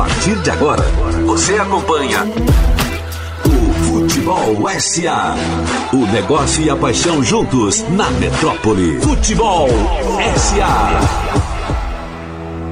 partir de agora, você acompanha o Futebol SA. O negócio e a paixão juntos na metrópole. Futebol SA.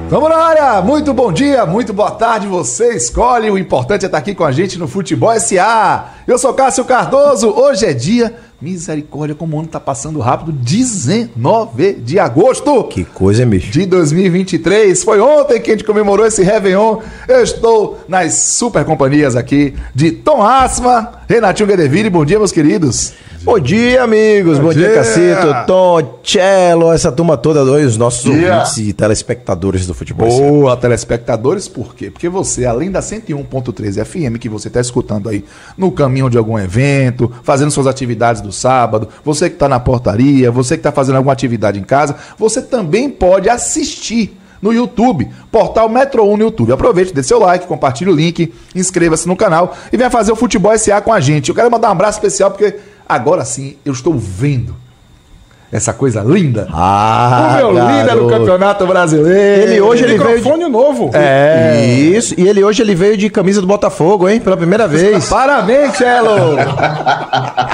Vamos na área! Muito bom dia, muito boa tarde. Você escolhe. O importante é estar aqui com a gente no Futebol SA. Eu sou Cássio Cardoso. Hoje é dia. Misericórdia, como o ano tá passando rápido. 19 de agosto. Que coisa, bicho? De 2023. Foi ontem que a gente comemorou esse Réveillon. Eu estou nas super companhias aqui de Tom Asma, Renatinho Guedeville. Bom dia, meus queridos. Bom dia, amigos. Bom, Bom dia, dia. Cacito, Tom, Cello, essa turma toda, os nossos Dia. ouvintes e telespectadores do futebol. Boa, telespectadores, por quê? Porque você, além da 101.13 FM que você está escutando aí no caminho de algum evento, fazendo suas atividades do sábado, você que está na portaria, você que está fazendo alguma atividade em casa, você também pode assistir no YouTube, portal Metro 1 no YouTube. Aproveite, dê seu like, compartilhe o link, inscreva-se no canal e venha fazer o Futebol SA com a gente. Eu quero mandar um abraço especial porque agora sim eu estou vendo essa coisa linda. Ah, o meu líder garoto. no Campeonato Brasileiro. Ele hoje ele veio de... Microfone novo. É. Isso, e ele hoje ele veio de camisa do Botafogo, hein? Pela primeira vez. Parabéns, Cello!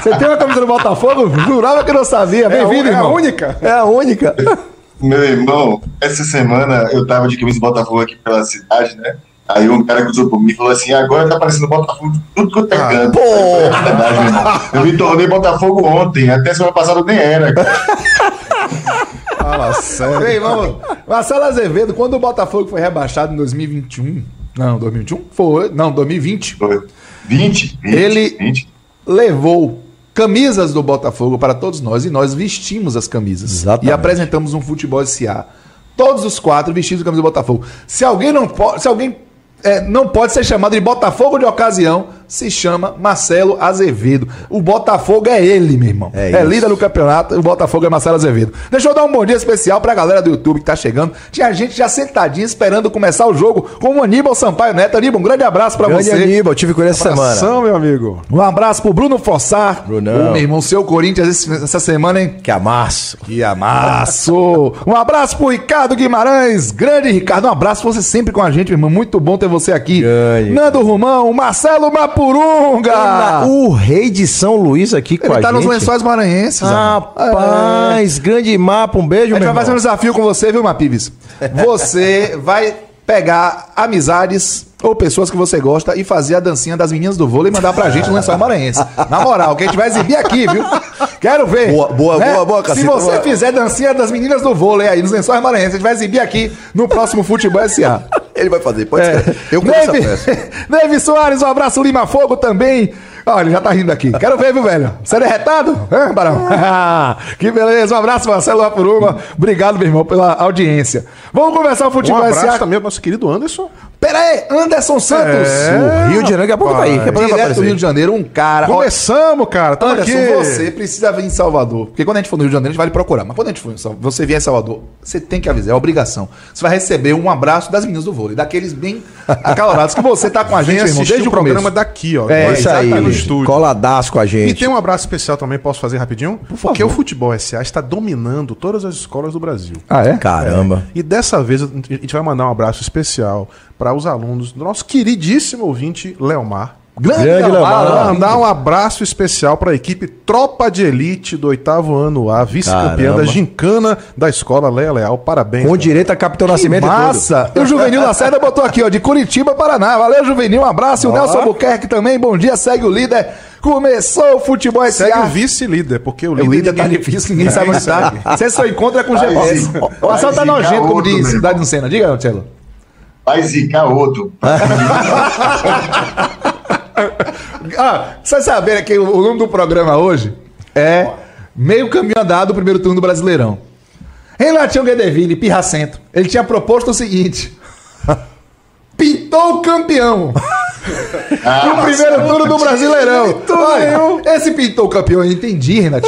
Você tem uma camisa do Botafogo? Jurava que não sabia. É, a- Bem-vindo, é a irmão. única. É a única. Meu irmão, essa semana eu tava de camisa do Botafogo aqui pela cidade, né? Aí um cara cruzou por mim e falou assim: agora tá parecendo Botafogo de tudo quanto é canto. pô. É meu irmão. Eu me tornei Botafogo ontem, até semana passada eu nem era. Fala sério. Bem, vamos. Marcelo Azevedo, quando o Botafogo foi rebaixado em 2021. Não, 2021? Foi. Não, 2020. Foi 20, 20, Ele- 20. Levou camisas do Botafogo para todos nós e nós vestimos as camisas. Exatamente. E apresentamos um futebol SA. Todos os quatro vestidos de camisa do Botafogo. Se alguém não pode. Se alguém. É, não pode ser chamado de Botafogo de ocasião, se chama Marcelo Azevedo. O Botafogo é ele, meu irmão. É É, líder do campeonato, o Botafogo é Marcelo Azevedo. Deixa eu dar um bom dia especial pra galera do YouTube que tá chegando. Tinha gente já sentadinha esperando começar o jogo com o Aníbal Sampaio Neto. Aníbal, um grande abraço pra Grande você. Aníbal, tive com ele essa semana. Abração, meu amigo. Um abraço pro Bruno Fossar. Brunão. Meu irmão, seu Corinthians essa semana, hein? Que amasso. Que amasso! Um abraço pro Ricardo Guimarães. Grande Ricardo, um abraço você sempre com a gente, meu irmão. Muito bom ter você aqui. Grande. Nando Romão, Marcelo Mapurunga. O rei de São Luís aqui com Ele a tá gente. nos lençóis maranhenses. Rapaz, grande mapa, um beijo, A gente meu vai fazer um irmão. desafio com você, viu, Mapives? Você vai pegar amizades ou pessoas que você gosta e fazer a dancinha das meninas do vôlei e mandar pra gente no lençol maranhense. Na moral, que a gente vai exibir aqui, viu? Quero ver. Boa, boa, boa, boa, Se Caceta, você boa. fizer dancinha das meninas do vôlei aí nos lençóis maranhenses, a gente vai exibir aqui no próximo Futebol SA. Ele vai fazer, pode É. ser. Eu conheço a Neve, peça. Neve Soares, um abraço, Lima Fogo também. Olha, ele já tá rindo aqui. Quero ver, viu, velho? Você é derretado? Hã, Barão? que beleza. Um abraço, Marcelo Lapuruma. Obrigado, meu irmão, pela audiência. Vamos conversar o Um futebol abraço SA. também ao nosso querido Anderson. Pera aí, Anderson Santos. O Rio de Janeiro, daqui a pouco tá aí. Direto do. Rio de Janeiro, um cara. Ó, Começamos, cara. Tamo Anderson, aqui. você precisa vir em Salvador. Porque quando a gente for no Rio de Janeiro, a gente vai lhe procurar. Mas quando a gente for em Salvador, você vier em Salvador, você tem que avisar, é obrigação. Você vai receber um abraço das meninas do vôlei, daqueles bem acalorados que você tá com a gente, irmão, desde o o programa daqui, ó. É, Isso aí, estar no estúdio. coladaço com a E gente. tem um abraço especial também, posso fazer rapidinho? Porque favor. o futebol SA está dominando todas as escolas do Brasil. Ah, é? Caramba. E dessa vez a gente vai mandar um abraço especial para os alunos do nosso queridíssimo ouvinte, Leomar. Grande, Grande. Leomar. Mandar um abraço especial para a equipe Tropa de Elite do oitavo ano A, vice-campeã da gincana da escola Leia Leal. Parabéns. Com cara. direito a Capitão Que Nascimento massa! E o Juvenil Lacerda botou aqui, ó, de Curitiba, Paraná. Valeu, Juvenil, um abraço. E o. Nelson Albuquerque também, bom dia, segue o líder. Começou o futebol SA. Segue o vice-líder, porque o O líder, líder tá ninguém- difícil, ninguém sabe onde tá. Você só encontra com o GPS. O Marcelo tá nojento, como diz Cidade no Sena. Diga, Tchelo. Vai zicar outro. Ah, vocês saberem que o, o nome do programa hoje é Meio Caminho Andado do primeiro turno do Brasileirão. Renatinho Guedeville, pirracento, ele tinha proposto o seguinte: pintou o campeão. no primeiro turno do Brasileirão. Olha, esse pintou o campeão, eu entendi. Guedeville.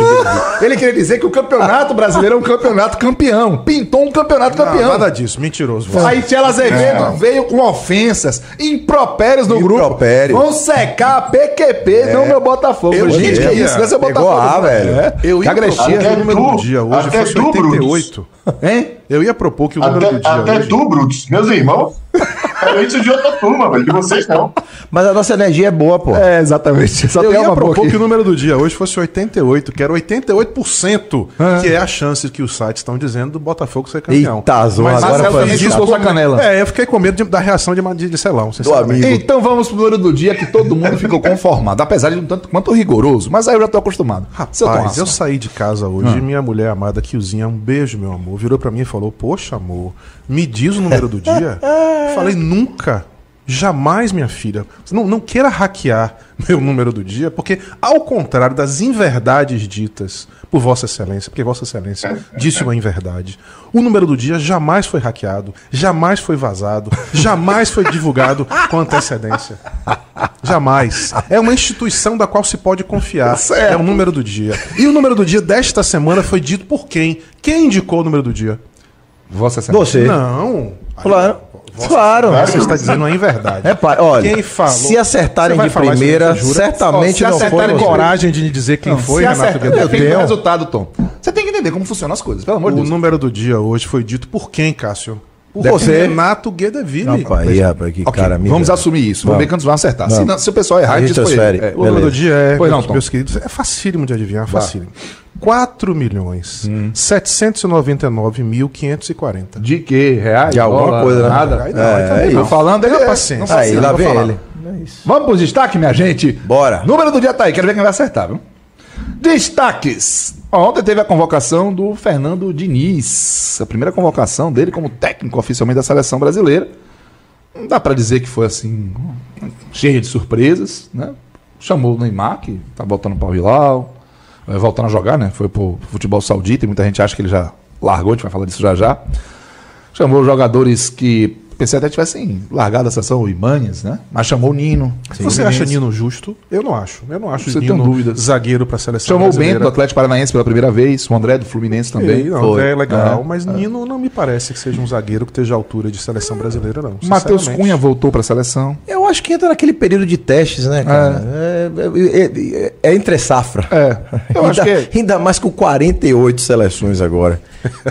Ele queria dizer que o campeonato brasileiro é um campeonato campeão. Pintou um campeonato Não, campeão. nada disso, mentiroso. Aí Tchela Azevedo veio com ofensas, impropérios no grupo. Impropério. Vão secar a PQP, não meu Botafogo. Eu Gente, que queria. isso? Esse é Pegou Botafogo. A, velho. É. Eu ia propor que Até o número do dia hoje até fosse tu, 88. Hein? Eu ia propor que o número Até, do dia até hoje... tu, Brutus, meus irmãos. Isso de outra turma, velho. De vocês não. Mas a nossa energia é boa, pô. É, exatamente. Só Eu tem ia propor que o número do dia hoje fosse 88, que era 88%, que é a chance que os sites estão dizendo do Botafogo ser campeão. Eita, Zona, Mas agora Marcelo foi isso, com- canela. É, eu fiquei com medo de- da reação de, de, de Celão, sinceramente. amigo. Então vamos pro número do dia que todo mundo ficou conformado, apesar de um tanto quanto rigoroso, mas aí eu já tô acostumado. Rapaz, eu saí de casa hoje e minha mulher amada, Kiozinha, um beijo, meu amor, virou pra mim e falou: Poxa, amor, me diz o número do dia? Falei: Nunca, jamais, minha filha. Não, não queira hackear meu número do dia, porque, ao contrário das inverdades ditas por Vossa Excelência, porque Vossa Excelência disse uma inverdade, o número do dia jamais foi hackeado, jamais foi vazado, jamais foi divulgado com antecedência. Jamais. É uma instituição da qual se pode confiar. Certo. É o número do dia. E o número do dia desta semana foi dito por quem? Quem indicou o número do dia? Vossa Excelência. Você. Não. Claro. Claro. Você está dizendo uma inverdade. É, pai, olha, Quem falou? se acertarem de isso primeira, jura? certamente Ó, se não foi acertarem você. coragem de dizer quem foi, Se Renato Guedes. do tenho. resultado, Tom. Você tem que entender como funcionam as coisas, pelo amor de O Deus. número do dia hoje foi dito por quem, Cássio? Por Você. Renato Guedeville. Rapaz, aí, rapaz, que Ok, cara amigo. vamos assumir isso. Vamos ver quantos vão acertar. Se, não- se o pessoal errar, A gente transfere. ele. É, O número do dia é, Pois não, meus, Tom. meus queridos, é facílimo de adivinhar, facílimo. 4 milhões Hum. 799.540. De que? Reais? De alguma Dólar? coisa, né? Nada? Não, aí É, aí não. falando, ele é- paciência. não Aí, lá não vem ele. Vamos pro destaque, minha gente? Bora. Número do dia tá aí, quero ver quem vai acertar, viu? Destaques. Ontem teve a convocação do Fernando Diniz. A primeira convocação dele como técnico oficialmente da seleção brasileira. Não dá pra dizer que foi assim, cheio de surpresas, né? Chamou o Neymar, que tá voltando para o Hilal, vai voltando a jogar, né? Foi pro futebol saudita e muita gente acha que ele já largou, a gente vai falar disso já já. Chamou jogadores que pensei até tivessem largado a sessão, o Imanhas, né? Mas chamou o Nino. Você acha Nino justo? Eu não acho. Eu não acho Você Nino tem dúvidas? zagueiro para a seleção Chamou o brasileira. Bento do Atlético Paranaense pela primeira vez, o André do Fluminense também. Ei, não, Foi. é legal, É, mas Nino não me parece que seja um zagueiro que esteja à altura de seleção brasileira, não. Matheus. Cunha voltou para a seleção. Eu acho que entra naquele período de testes, né, cara? É, é- é- é entre safra. É, eu acho ainda, que ainda mais com 48 seleções agora.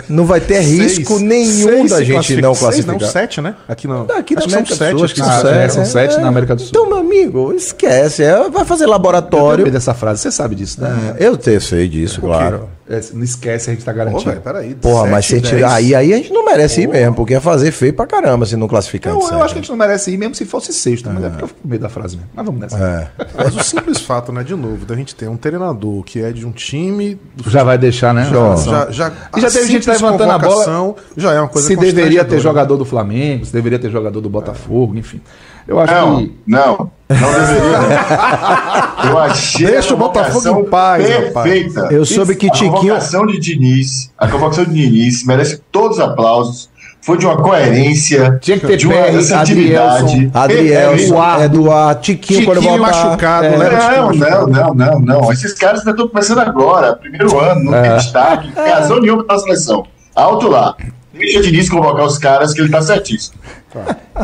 Não vai ter risco Seis- nenhum seis da gente classifica- não seis, classificar. não, sete, né? Aqui não. Aqui na acho que são América do sete, Sul, acho que são sete. é, são sete na América do Sul. Então, meu amigo, esquece. é, vai fazer Eu laboratório. lembrei dessa frase, você sabe disso, né? Eu te, sei disso, claro. É, não esquece, a gente tá Pô, garantido. velho, peraí. Porra, mas se a sete, gente, dez. aí, aí a gente não merece ir mesmo, porque ia fazer feio pra caramba se não classificar. eu, eu acho que a gente não merece ir, mesmo se fosse sexto, mas é porque eu fico com medo da frase mesmo. Mas vamos nessa. É. Mas o simples fato, né, de novo, da gente ter um treinador que é de um time. do Já vai deixar, né? Já, Já- já, E já teve gente levantando a bola. Já é uma coisa se deveria ter jogador do Flamengo, se deveria ter jogador do Botafogo, enfim. Eu acho Não, que. não. Não deveria. não. Eu achei Deixa a o Botafogo em paz, rapaz. perfeita. Eu soube que a Tiquinho- convocação de Diniz, a convocação de Diniz merece todos os aplausos. Foi de uma coerência, Tinha que ter de uma. Adrielson, Perfeita. Eduardo, Tiquinho, quando voltar. machucado, É. Tiquinho Não, não, não, não, não. Esses caras ainda estão começando agora, primeiro ano, não É. tem destaque, não tem razão nenhuma pra seleção. Alto lá. Deixa o Diniz convocar os caras que ele tá certíssimo.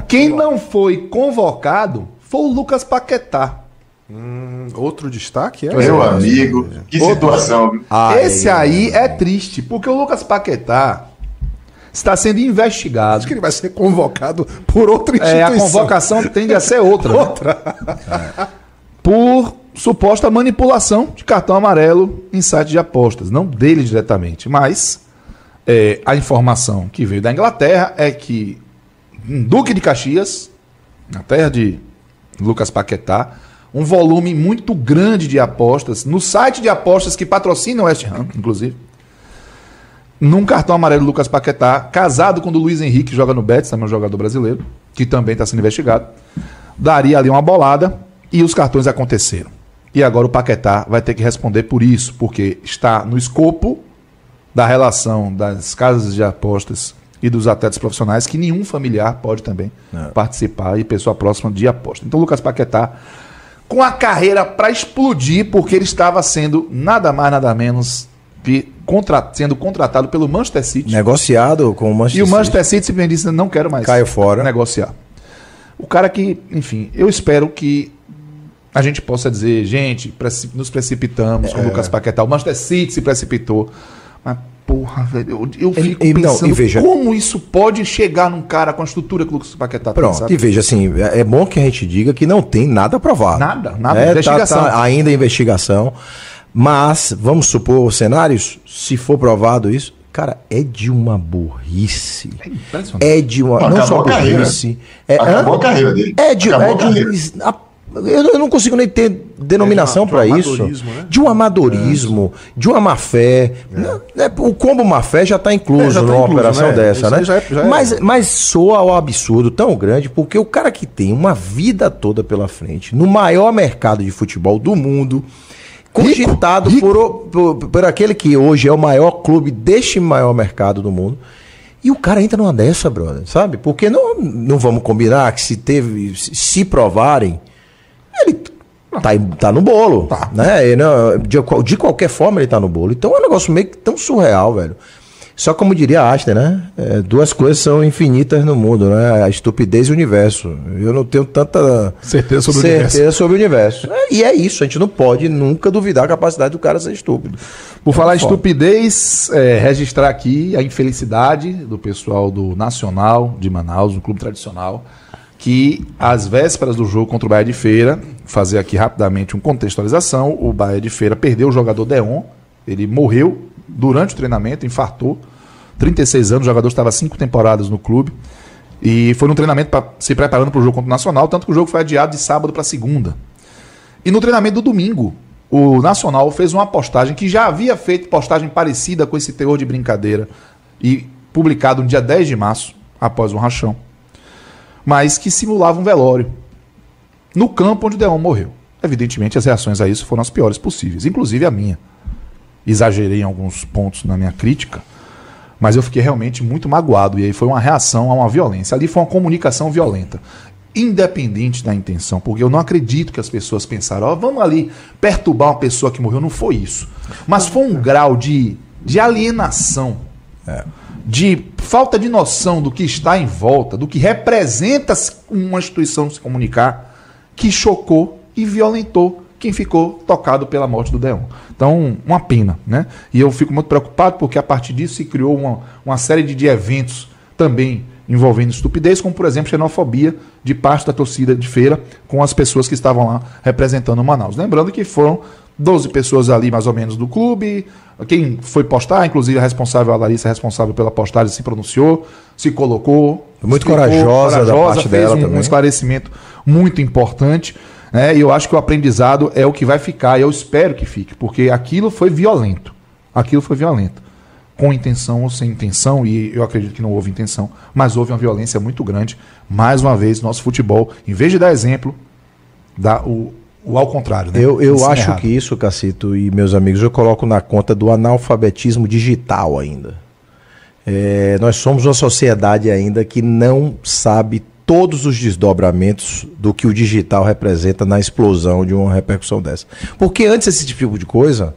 Quem não foi convocado foi o Lucas Paquetá. Outro destaque é. Meu amigo, que situação. Ai, Esse aí é triste, porque o Lucas Paquetá está sendo investigado. Acho que ele vai ser convocado por outra É, instituição. a convocação tende a ser outra. né? É. Por suposta manipulação de cartão amarelo em site de apostas. Não dele diretamente, mas é, a informação que veio da Inglaterra é que em Duque de Caxias, na terra de Lucas Paquetá, um volume muito grande de apostas, no site de apostas que patrocina o West Ham, inclusive, num cartão amarelo Lucas Paquetá, casado com o do Luiz Henrique, que joga no Betis, também é um jogador brasileiro, que também está sendo investigado, daria ali uma bolada e os cartões aconteceram. E agora o Paquetá vai ter que responder por isso, porque está no escopo da relação das casas de apostas e dos atletas profissionais que nenhum familiar pode também participar e pessoa próxima de aposta. Então Lucas Paquetá com a carreira para explodir porque ele estava sendo nada mais nada menos que contra- sendo contratado pelo Manchester City. Negociado com o Manchester E o City. Manchester City simplesmente disse: não quero mais Caiu fora. negociar. O cara que, enfim, eu espero que a gente possa dizer, gente, nos precipitamos com o Lucas Paquetá. O Manchester City se precipitou. Porra, velho, eu, eu fico e- não, pensando e veja- como isso pode chegar num cara com a estrutura que o Lucas Paquetá tem, Pronto, sabe? e veja assim, é é bom que a gente diga que não tem nada provado. Nada, nada, É, tá- investigação. tá ainda em investigação. Mas, vamos supor cenários, se for provado isso, cara, é de uma burrice. impressionante. É de uma. Não, Não, só burrice. É, Acabou a carreira dele. É de, Acabou é a de carreira. a- eu, eu não consigo nem ter denominação É de para um isso. né? De um amadorismo, de uma má fé. Não, é, o combo má fé já está incluso É, já tá numa incluso, operação né? dessa, Isso né? já é- já é- mas, mas soa ao absurdo tão grande, porque o cara que tem uma vida toda pela frente, no maior mercado de futebol do mundo, cogitado Por, o- por, por aquele que hoje é o maior clube deste maior mercado do mundo. E o cara entra numa dessa, brother, sabe? Porque não, não vamos combinar que se teve, se provarem, ele tá, tá no bolo, né? E não- de, de qualquer forma ele tá no bolo. Então é um negócio meio que tão surreal, velho. Só como diria Einstein, né? É, duas coisas são infinitas no mundo, né? A estupidez e o universo. Eu não tenho tanta Certeza sobre o certeza universo. sobre o universo. É, e é isso, a gente não pode nunca duvidar a capacidade do cara ser estúpido. Por falar em estupidez, é, registrar aqui a infelicidade do pessoal do Nacional de Manaus, um clube tradicional, que às vésperas do jogo contra o Bahia de Feira, fazer aqui rapidamente uma contextualização, o Bahia de Feira perdeu o jogador Deon, ele morreu durante o treinamento, infartou, 36 anos, o jogador estava cinco temporadas no clube, e foi no treinamento se preparando para o jogo contra o Nacional, tanto que o jogo foi adiado de sábado para segunda. E no treinamento do domingo, o Nacional fez uma postagem que já havia feito postagem parecida com esse teor de brincadeira e publicado no dia 10 de março, após um rachão, mas que simulava um velório no campo onde Deon morreu. Evidentemente, as reações a isso foram as piores possíveis, inclusive a minha. Exagerei em alguns pontos na minha crítica, mas eu fiquei realmente muito magoado. E aí foi uma reação a uma violência. Ali foi uma comunicação violenta. Independente da intenção, porque eu não acredito que as pessoas pensaram, ó, vamos ali perturbar uma pessoa que morreu. Não foi isso. Mas foi um grau de, de alienação, de falta de noção do que está em volta, do que representa uma instituição se comunicar, que chocou e violentou quem ficou tocado pela morte do Deon. Então, uma pena, né? E eu fico muito preocupado porque a partir disso se criou uma, uma série de, de eventos também envolvendo estupidez, como por exemplo xenofobia de parte da torcida de feira com as pessoas que estavam lá representando o Manaus. Lembrando que foram 12 pessoas ali mais ou menos do clube, quem foi postar, inclusive a responsável, a Larissa, responsável pela postagem, se pronunciou, se colocou. Muito explicou, corajosa da parte dela um, também. um esclarecimento muito importante. Né? E eu acho que o aprendizado é o que vai ficar, e eu espero que fique, porque aquilo foi violento. Aquilo foi violento. Com intenção ou sem intenção, e eu acredito que não houve intenção, mas houve uma violência muito grande. Mais uma vez, nosso futebol, em vez de dar exemplo, dá o, o ao contrário. Né? Eu, eu acho errado. que isso, Cacito e meus amigos, eu coloco na conta do analfabetismo digital ainda. É, nós somos uma sociedade ainda que não sabe todos os desdobramentos do que o digital representa na explosão de uma repercussão dessa. Porque antes esse tipo de coisa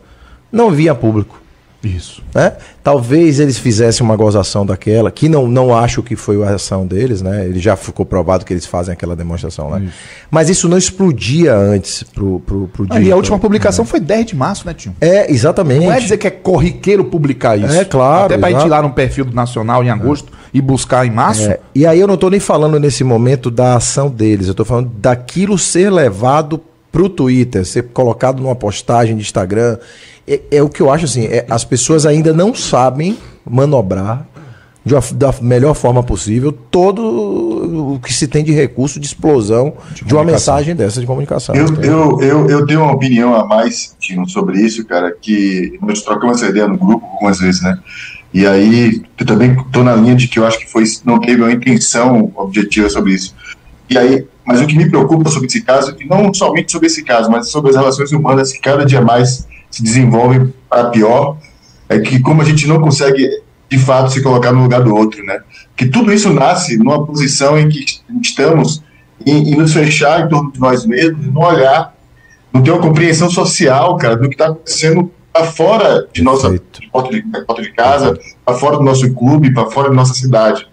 não vinha a público. Isso. né? Talvez eles fizessem uma gozação daquela, que não, não acho que foi a ação deles, né? Ele já ficou provado que eles fazem aquela demonstração, né? Mas isso não explodia antes pro, pro, pro Ah, e a última publicação foi 10 de março, né, Tio? É, exatamente. Não é dizer que é corriqueiro publicar isso. É, claro, Até exato. ir lá no perfil do Nacional em agosto e buscar em março. É, e aí eu não estou nem falando nesse momento da ação deles, eu estou falando daquilo ser levado pro Twitter, ser colocado numa postagem de Instagram. É, é o que eu acho assim, é, as pessoas ainda não sabem manobrar de uma- da melhor forma possível todo o que se tem de recurso de explosão de, uma mensagem dessa de comunicação. Eu, eu, eu, eu tenho uma opinião a mais, Tino, sobre isso, cara, que nós trocamos essa ideia no grupo algumas vezes, né? E aí, eu também estou na linha de que eu acho que foi, não teve uma intenção objetiva sobre isso. E aí, mas o que me preocupa sobre esse caso, e não somente sobre esse caso, mas sobre as relações humanas que cada dia mais se desenvolvem para pior, é que como a gente não consegue, de fato, se colocar no lugar do outro, né? Que tudo isso nasce numa posição em que estamos em, em nos fechar em torno de nós mesmos, e não olhar, não ter uma compreensão social, cara, do que está acontecendo para fora de nossa porta de, porta de casa, para fora do nosso clube, para fora da nossa cidade.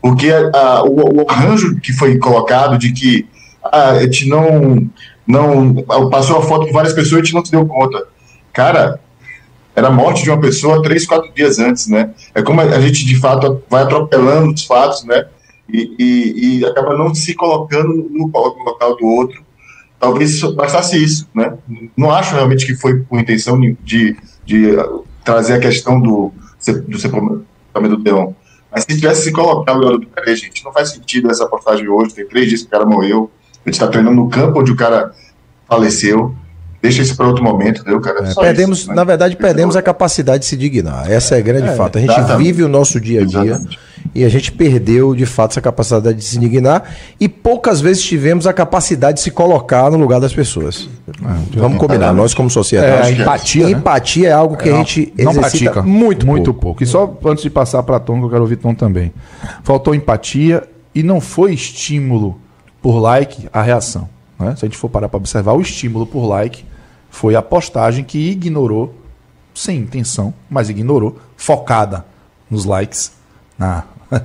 Porque ah, o, o arranjo que foi colocado de que ah, a gente não, não passou a foto de várias pessoas e a gente não se deu conta. Cara, era a morte de uma pessoa três, quatro dias antes, né? É como a gente, de fato, vai atropelando os fatos, né? E, e, e acaba não se colocando no, local do outro. Talvez bastasse isso, né? Não acho realmente que foi por intenção de, de trazer a questão do, do sepultamento do Leão. Mas se tivesse se colocado no lugar do gente, não faz sentido essa postagem hoje, tem três dias que o cara morreu, a gente está treinando no campo onde o cara faleceu, deixa isso para outro momento, entendeu, cara? É, perdemos, isso, né? na verdade, perdemos a capacidade de se dignar. Essa é a grande é, fato. A gente exatamente. vive o nosso dia a dia exatamente. E a gente perdeu, de fato, essa capacidade de se dignar e poucas vezes tivemos a capacidade de se colocar no lugar das pessoas. É, Vamos combinar, nós como sociedade. É, empatia, né? empatia é algo que a é, gente não pratica muito, muito pouco. pouco. E só antes de passar para Tom, que eu quero ouvir Tom também. Faltou empatia e não foi estímulo por like a reação. Né? Se a gente for parar para observar, o estímulo por like foi a postagem que ignorou, sem intenção, mas ignorou, focada nos likes, na,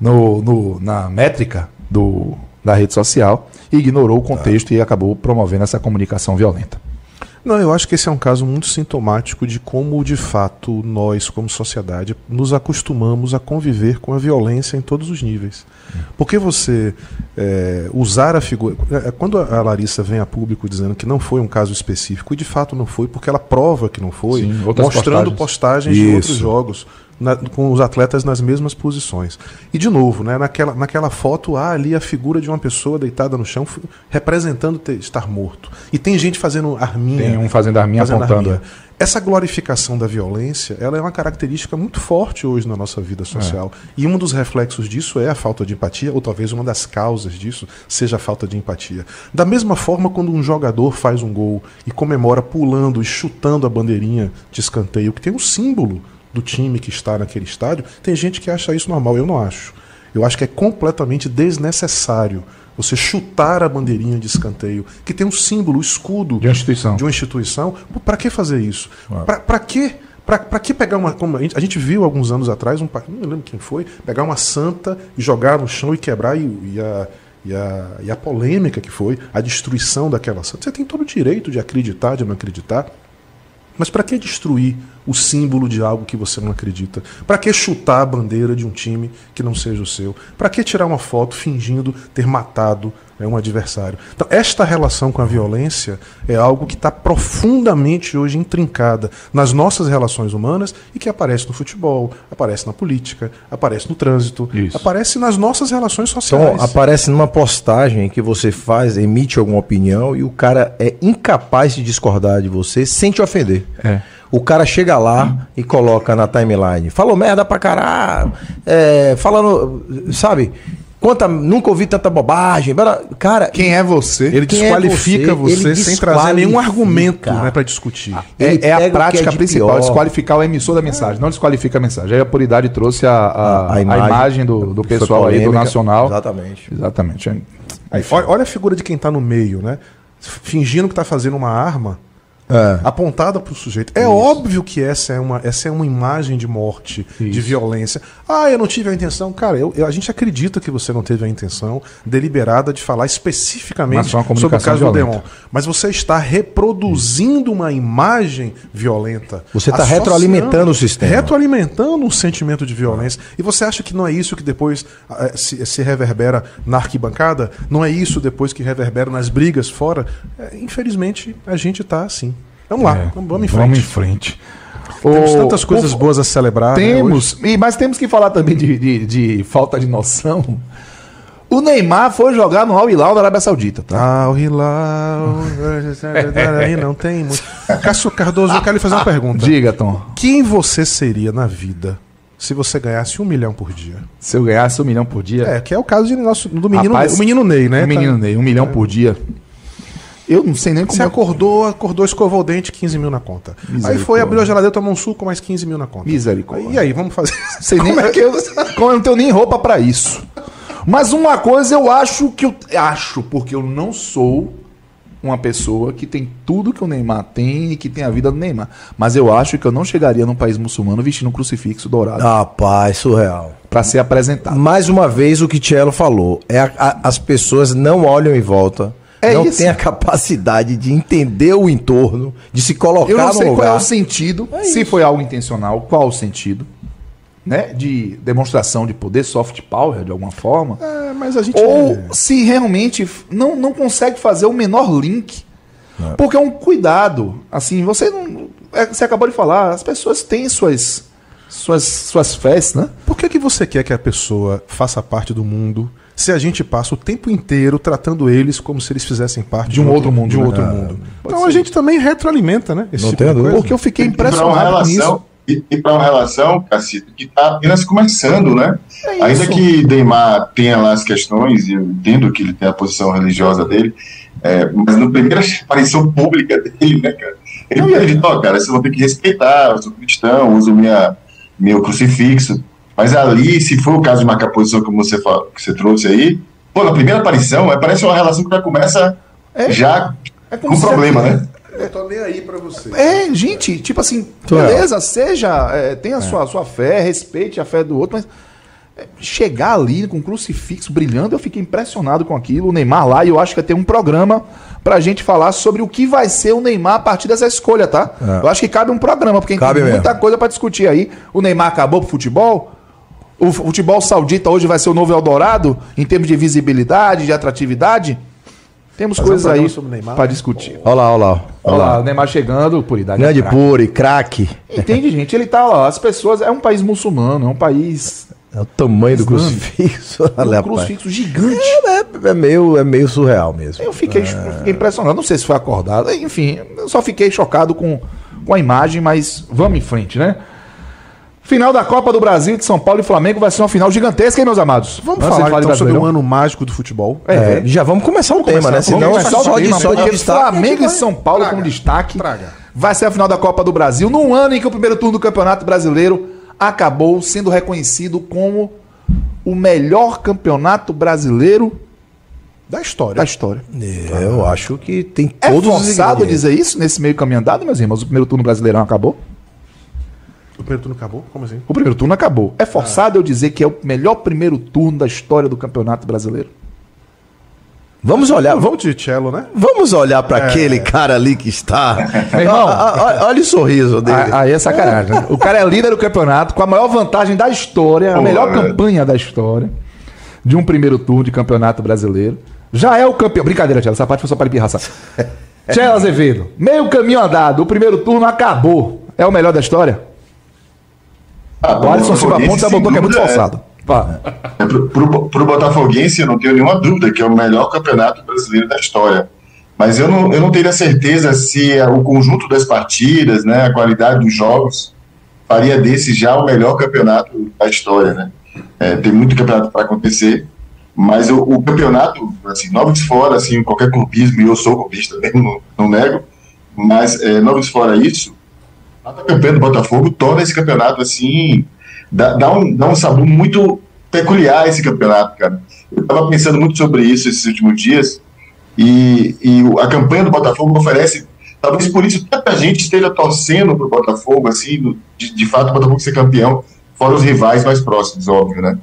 no, no, na métrica do, da rede social, ignorou o contexto tá. e acabou promovendo essa comunicação violenta. Não, eu acho que esse é um caso muito sintomático de como, de fato, nós, como sociedade, nos acostumamos a conviver com a violência em todos os níveis. Porque você é, usar a figura. É, quando a Larissa vem a público dizendo que não foi um caso específico, e de fato não foi, porque ela prova que não foi, Sim, mostrando postagens, postagens de outros jogos na, com os atletas nas mesmas posições. E de novo, né, naquela, naquela foto há ali a figura de uma pessoa deitada no chão representando ter, estar morto. E tem gente fazendo arminha. Tem um fazendo arminha fazendo apontando. Arminha. Essa glorificação da violência, ela é uma característica muito forte hoje na nossa vida social. É. E um dos reflexos disso é a falta de empatia, ou talvez uma das causas disso seja a falta de empatia. Da mesma forma, quando um jogador faz um gol e comemora pulando e chutando a bandeirinha de escanteio, que tem um símbolo do time que está naquele estádio, tem gente que acha isso normal. Eu não acho. Eu acho que é completamente desnecessário você chutar a bandeirinha de escanteio, que tem um símbolo, o um escudo de uma instituição. De uma instituição. Para que fazer isso? Para que para que pegar uma. Como a, gente, a gente viu alguns anos atrás, um, não me lembro quem foi, pegar uma santa e jogar no chão e quebrar e, e, a, e, a, e a polêmica que foi, a destruição daquela santa. Você tem todo o direito de acreditar, de não acreditar. Mas para que destruir o símbolo de algo que você não acredita? Para que chutar a bandeira de um time que não seja o seu? Para que tirar uma foto fingindo ter matado é um adversário. Então, esta relação com a violência é algo que está profundamente hoje intrincada nas nossas relações humanas e que aparece no futebol, aparece na política, aparece no trânsito, Isso. aparece nas nossas relações sociais. Então, aparece numa postagem que você faz, emite alguma opinião e o cara é incapaz de discordar de você sem te ofender. É. O cara chega lá e coloca na timeline. Falou merda pra caralho. É, falando. Sabe? Quanta, nunca ouvi tanta bobagem. Cara, quem é você? Ele desqualifica é você, você sem trazer nenhum argumento né, para discutir. É, é a é prática é principal, pior. desqualificar o emissor da mensagem, não desqualifica a mensagem. Aí a Puridade trouxe a, a, a, imagem, a imagem, do, do pessoal polêmica, aí do Nacional. Exatamente. Exatamente. Aí, olha a figura de quem está no meio, né? Fingindo que está fazendo uma arma é. apontada para o sujeito. É Isso. óbvio que essa é, uma, essa é uma imagem de morte, Isso. de violência. Ah, eu não tive a intenção. Cara, eu, eu, a gente acredita que você não teve a intenção deliberada de falar especificamente sobre o caso violenta. do Deon. Mas você está reproduzindo uma imagem violenta. Você está retroalimentando o sistema. Retroalimentando um sentimento de violência. E você acha que não é isso que depois uh, se, se, reverbera na arquibancada? Não é isso depois que reverbera nas brigas fora? É, infelizmente, a gente está assim. Vamos lá, é, vamos em frente. Vamos em frente. Temos tantas coisas o, boas a celebrar. Né, temos, né, mas temos que falar também de, de, de, falta de noção. O Neymar foi jogar no Al Hilal da Arábia Saudita, tá? O Hilal. aí não tem muito. Cássio Cardoso, eu quero lhe fazer uma pergunta. Diga, Tom. Quem você seria na vida se você ganhasse um milhão por dia? Se eu ganhasse um milhão por dia? É, que é o caso de nosso, do menino, Rapaz, o menino Ney, né? O menino tá... Ney, um milhão é. por dia. Eu não sei nem como. Você acordou, acordou, escovou o dente, 15 mil na conta. Aí foi, abriu a geladeira, tomou um suco, mais 15 mil na conta. Misericórdia. E aí, vamos fazer. Sei nem, é que eu, como eu não tenho nem roupa para isso. Mas uma coisa eu acho que eu. Acho, porque eu não sou uma pessoa que tem tudo que o Neymar tem e que tem a vida do Neymar. Mas eu acho que eu não chegaria num país muçulmano vestindo um crucifixo dourado. Rapaz, surreal. Para ser apresentado. Mais uma vez o que Tielo falou, é a, a, as pessoas não olham em volta É não isso. tem a capacidade de entender o entorno, de se colocar Eu não no sei qual é lugar. o sentido, É se isso. foi algo intencional, qual o sentido, né? De demonstração de poder, soft power, de alguma forma. É, mas a gente. Ou é- se realmente não, não consegue fazer o menor link. É. Porque é um cuidado. Assim, você não. é, você acabou de falar, as pessoas têm suas, suas, suas fés, né? Por que, que você quer que a pessoa faça parte do mundo se a gente passa o tempo inteiro tratando eles como se eles fizessem parte De um outro mundo, De um né? outro É, mundo. Então ser. a gente também retroalimenta, né? Esse Não tipo dúvida. coisa. Porque eu fiquei impressionado com isso. e, e para uma relação, Cacito, que está apenas começando, né? É Ainda que Neymar tenha lá as questões, e eu entendo que ele tem a posição religiosa dele, é, mas na primeira aparição pública dele, né, cara? Ele me acreditou, ó, cara, vocês vão ter que respeitar, eu sou cristão, uso minha, meu crucifixo. Mas ali, se for o caso de marcar posição como você, fa- que você trouxe aí, pô, na primeira aparição, é, parece uma relação que já começa É. já É com se- problema, né? Eu tô nem aí pra você. É, gente, tipo assim, Surreal. beleza, seja, é, tenha a sua, sua fé, respeite a fé do outro, mas é, chegar ali com um crucifixo brilhando, eu fiquei impressionado com aquilo. O Neymar lá, e eu acho que vai ter um programa pra gente falar sobre o que vai ser o Neymar a partir dessa escolha, tá? É. Eu acho que cabe um programa, porque Cabe tem muita mesmo. coisa pra discutir aí. O Neymar acabou pro futebol? O futebol saudita hoje vai ser o novo Eldorado em termos de visibilidade, de atratividade? Temos um coisas aí Neymar? pra discutir. Olha lá, olha lá. Olha lá, o Neymar chegando por idade. Grande craque. Puri, craque. Entende, gente? Ele tá lá, as pessoas. É um país muçulmano, é um país. É o tamanho do crucifixo. Um Olha, rapaz. crucifixo gigante. É, é meio, é meio surreal mesmo. Eu fiquei, eu fiquei impressionado. Não sei se foi acordado. Enfim, eu só fiquei chocado com, com a imagem, mas vamos em frente, né? Final da Copa do Brasil de São Paulo e Flamengo vai ser uma final gigantesca, hein, meus amados? Vamos Antes falar então sobre o Brasileirão. ano mágico do futebol. É, É, já vamos começar um tema, né? Senão é Só só só de destaque. Flamengo e São Paulo Traga, com destaque. traga. Vai ser a final da Copa do Brasil, num ano em que o primeiro turno do Campeonato Brasileiro acabou sendo reconhecido como o melhor campeonato brasileiro Da história. da história. É, Eu acho que tem É todos os forçado ingredientes. dizer isso nesse meio caminho andado, meus irmãos? O primeiro turno brasileirão acabou? O primeiro turno acabou? Como assim? O primeiro turno acabou. É forçado eu dizer que é o melhor primeiro turno da história do Campeonato Brasileiro? Vamos olhar, vamos, de cello, né? vamos olhar para aquele cara ali que está. Meu irmão. Ah, ah, ah, Olha o sorriso dele. Ah, Aí é sacanagem. né? O cara é líder do campeonato com a maior vantagem da história, a melhor velho. campanha da história de um primeiro turno de campeonato brasileiro. Já é o campeão. Brincadeira, Tchela, essa parte foi só para pirraçar. Tchela Azevedo, meio caminho andado, o primeiro turno acabou. É o melhor da história? Ah, O Alisson Botafoguense, Pontes já botou que é muito forçado. Vá. É, pro, pro, pro Botafoguense, eu não tenho nenhuma dúvida que é o melhor campeonato brasileiro da história. Mas eu não, eu não teria certeza se é, o conjunto das partidas, né, a qualidade dos jogos, faria desse já o melhor campeonato da história. Né? É, tem muito campeonato para acontecer, mas o, o campeonato, assim, novos fora, assim, qualquer clubismo, e eu sou clubista também, não, não nego, mas é, novos fora isso, a campanha do Botafogo torna esse campeonato assim, dá, dá, um, dá um sabor muito peculiar esse campeonato, cara. Eu estava pensando muito sobre isso esses últimos dias e, e a campanha do Botafogo oferece, talvez por isso tanta gente esteja torcendo pro Botafogo, assim, de, de fato o Botafogo ser campeão, fora os rivais mais próximos, óbvio, né?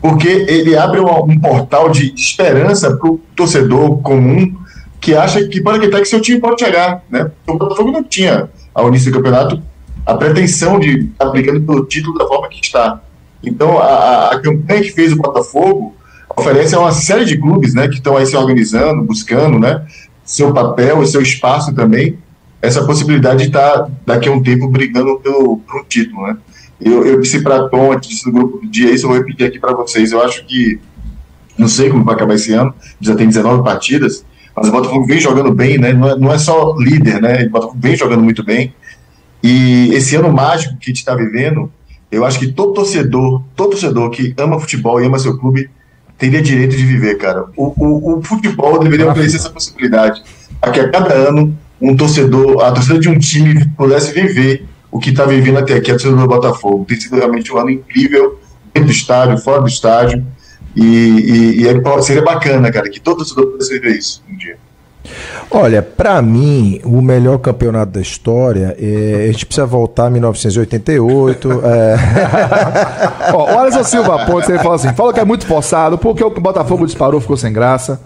Porque ele abre um, um portal de esperança pro torcedor comum que acha que pode acreditar que seu time pode chegar, né? O Botafogo não tinha, ao início do campeonato, a pretensão de estar brigando pelo título da forma que está. Então, a, a- campanha que fez o Botafogo oferece a uma série de clubes, né, que estão aí se organizando, buscando, né, seu papel e seu espaço também, essa possibilidade de estar daqui a um tempo brigando pelo, por um título, né. Eu, eu disse para Tom antes do grupo do dia isso, eu vou repetir aqui para vocês. Eu acho que não sei como vai acabar esse ano, já tem 19 partidas, mas o Botafogo vem jogando bem, né? Não é, não é só líder, né? O Botafogo vem jogando muito bem. E esse ano mágico que a gente está vivendo, eu acho que todo torcedor, todo torcedor que ama futebol e ama seu clube, teria direito de viver, cara. O, o, o futebol deveria oferecer essa possibilidade. A que a cada ano um torcedor, a torcida de um time pudesse viver o que está vivendo até aqui, a torcida do Botafogo. Tem sido realmente um ano incrível, dentro do estádio, fora do estádio. E, e, e é- seria bacana, cara, que todo torcedor pudesse viver isso um dia. Olha, pra mim, o melhor campeonato da história, é, a gente precisa voltar a 1988. é, Ó, o Alisson Silva Pontes ele fala assim: fala que é muito forçado, porque o Botafogo disparou, ficou sem graça.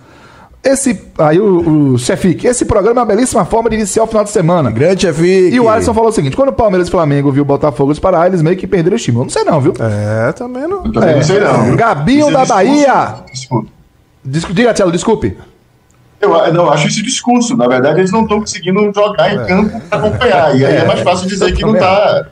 Esse, aí o, o Chefique, esse programa é uma belíssima forma de iniciar o final de semana. Grande chefe. E o Alisson falou o seguinte: quando o Palmeiras e o Flamengo viu o Botafogo disparar, eles meio que perderam o time. Eu não sei, não, viu? É, também não. Eu também não sei não. Gabinho Esse da discurso- Bahia. discurso- Discu- Diga, Tchelo, desculpe. Eu não, eu acho esse discurso. Na verdade, eles não estão conseguindo jogar em campo para acompanhar. E aí é mais fácil dizer que não tá.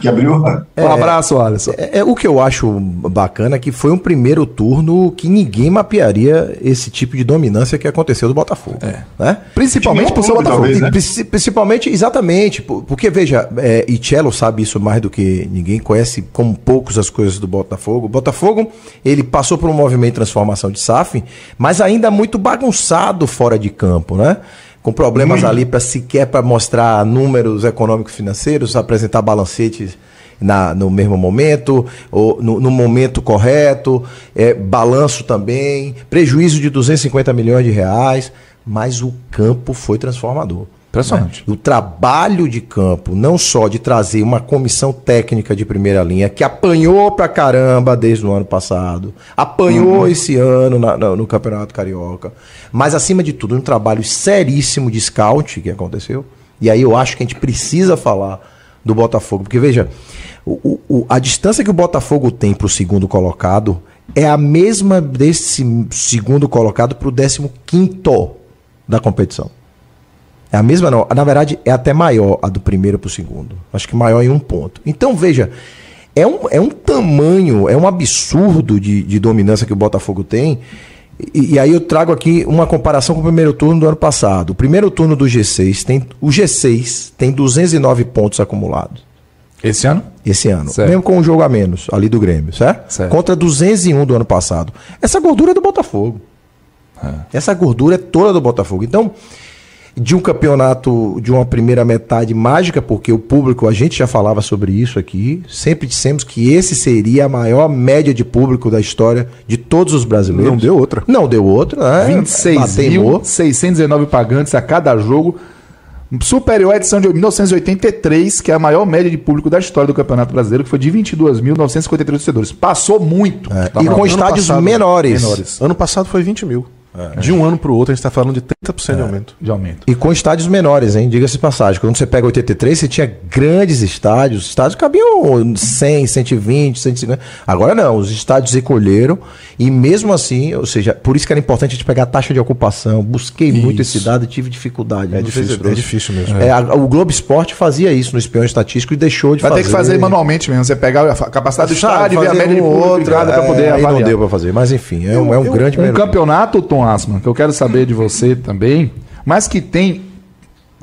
Que abriu. Um abraço, Alisson. É, é, o que eu acho bacana é que foi um primeiro turno que ninguém mapearia esse tipo de dominância que aconteceu do Botafogo. Né? Principalmente por ser o Botafogo. talvez, né? Princi- Principalmente, exatamente, por- porque veja, é, e Cello sabe isso mais do que ninguém, conhece como poucos as coisas do Botafogo. O Botafogo, ele passou por um movimento de transformação de SAF, mas ainda muito bagunçado fora de campo, né? Com problemas ali para sequer para mostrar números econômicos financeiros, apresentar balancetes na, no mesmo momento, ou no, no momento correto, é, balanço também, prejuízo de 250 milhões de reais, mas o campo foi transformador. Impressionante. O trabalho de campo, não só de trazer uma comissão técnica de primeira linha, que apanhou pra caramba desde o ano passado, apanhou esse ano na- na- no Campeonato Carioca, mas acima de tudo, um trabalho seríssimo de scout que aconteceu. E aí eu acho que a gente precisa falar do Botafogo, porque veja, o- o- a distância que o Botafogo tem pro segundo colocado é a mesma desse segundo colocado pro décimo quinto da competição. É a mesma não. Na verdade, é até maior a do primeiro para o segundo. Acho que maior em um ponto. Então, veja, é um, é um tamanho, é um absurdo de, de dominância que o Botafogo tem. E, e aí eu trago aqui uma comparação com o primeiro turno do ano passado. O primeiro turno do G6 tem. O G6 tem 209 pontos acumulados Esse ano? esse ano. Certo. Mesmo com um jogo a menos ali do Grêmio, certo? Certo. Contra 201 do ano passado. Essa gordura é do Botafogo. Essa gordura é toda do Botafogo. Então, de um campeonato, de uma primeira metade mágica, porque o público, a gente já falava sobre isso aqui, sempre dissemos que esse seria a maior média de público da história de todos os brasileiros. Não deu outra. Não deu outra, né? Bateimou. 26.619 pagantes a cada jogo. Superior à edição de 1983, que é a maior média de público da história do Campeonato Brasileiro, que foi de 22.953 torcedores. Passou muito. É, Tá e com estádios passado, menores. menores. Ano passado foi 20 mil. De um ano pro outro, a gente tá falando de 30% de aumento. de aumento. E com estádios menores, hein? Diga-se de passagem. Quando você pega 83, você tinha grandes estádios. Os estádios cabiam 100, 120, 150. Agora não, os estádios recolheram. E mesmo assim, ou seja, por isso que era importante a gente pegar a taxa de ocupação. Busquei muito esse dado e tive dificuldade. É difícil, é difícil mesmo. É, a- o Globo Esporte fazia isso no espião estatístico e deixou de Vai fazer. ter que fazer manualmente mesmo. Você pegar a capacidade do estádio e ver a fazer média de um público outro, para é, poder aí avaliar. não deu pra fazer. Mas enfim, é um, é um grande Um campeonato, Tom Asman, que eu quero saber de você também, mas que tem.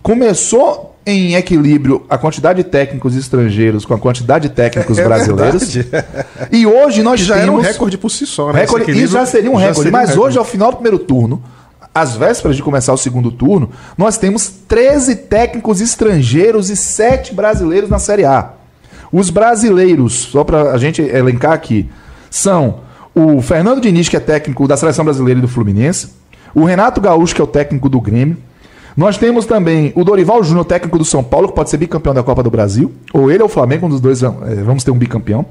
Começou em equilíbrio a quantidade de técnicos estrangeiros com a quantidade de técnicos É brasileiros. verdade. E hoje nós já temos. era um recorde por si só, né? Recorde- isso já seria um recorde. seria um mas recorde. hoje, ao final do primeiro turno, às vésperas de começar o segundo turno, nós temos 13 técnicos estrangeiros e 7 brasileiros na Série A. Os brasileiros, só para a gente elencar aqui, são o Fernando Diniz, que é técnico da Seleção Brasileira e do Fluminense, o Renato Gaúcho, que é o técnico do Grêmio, nós temos também o Dorival Júnior, técnico do São Paulo, que pode ser bicampeão da Copa do Brasil. Ou ele ou o Flamengo, um dos dois eh, vamos ter um bicampeão.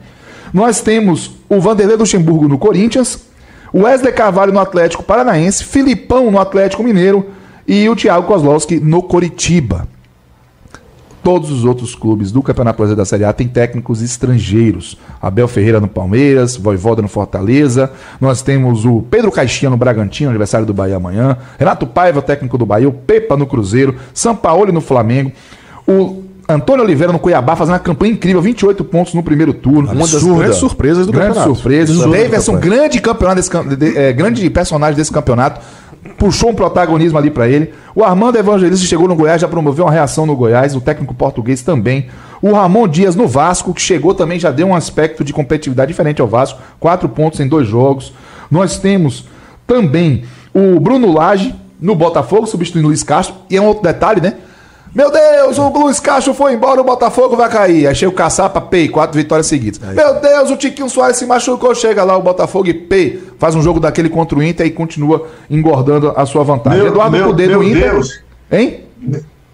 Nós temos o Vanderlei Luxemburgo no Corinthians, o Wesley Carvalho no Atlético Paranaense, Filipão no Atlético Mineiro e o Thiago Kozlowski no Coritiba. Todos os outros clubes do Campeonato Brasileiro da Série A têm técnicos estrangeiros. Abel Ferreira no Palmeiras, Voivoda no Fortaleza. Nós temos o Pedro Caixinha no Bragantino, aniversário do Bahia amanhã. Renato Paiva, técnico do Bahia. O Pepa no Cruzeiro. Sampaoli no Flamengo. O Antônio Oliveira no Cuiabá fazendo uma campanha incrível, 28 pontos no primeiro turno. Uma das grandes surpresas do Grande campeonato. surpresa. Davidson, grande campeonato desse, de- é, grande personagem desse campeonato. Puxou um protagonismo ali pra ele. O Armando Evangelista chegou no Goiás, já promoveu uma reação no Goiás. O técnico português também. O Ramon Dias no Vasco, que chegou também, já deu um aspecto de competitividade diferente ao Vasco. Quatro pontos em dois jogos. Nós temos também o Bruno Lage no Botafogo, substituindo o Luiz Castro. E é um outro detalhe, né? Meu Deus, o Luiz Castro foi embora, o Botafogo vai cair. Achei o Caçapa, pei, quatro vitórias seguidas. Meu Deus, o Tiquinho Soares se machucou, chega lá o Botafogo e pei, faz um jogo daquele contra o Inter e continua engordando a sua vantagem. Meu- Eduardo meu- Cudê do Inter. Deus. Hein?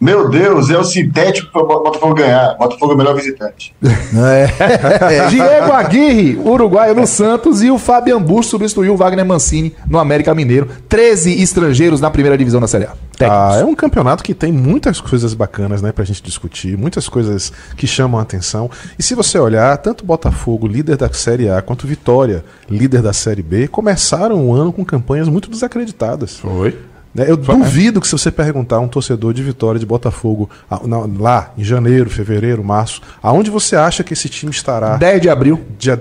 Meu Deus, é o sintético para o Botafogo ganhar. Botafogo é o melhor visitante. É. Diego Aguirre, uruguaio no Santos, e o Fabian Bush substituiu o Wagner Mancini no América Mineiro. 13 estrangeiros na primeira divisão da Série A. Ah, é um campeonato que tem muitas coisas bacanas, né, pra gente discutir, muitas coisas que chamam a atenção. E se você olhar, tanto Botafogo, líder da Série A, quanto Vitória, líder da Série B, começaram o ano com campanhas muito desacreditadas. Foi. Né, Eu duvido que se você perguntar a um torcedor de Vitória de Botafogo lá em janeiro, fevereiro, março, aonde você acha que esse time estará? 10 de abril. Dia-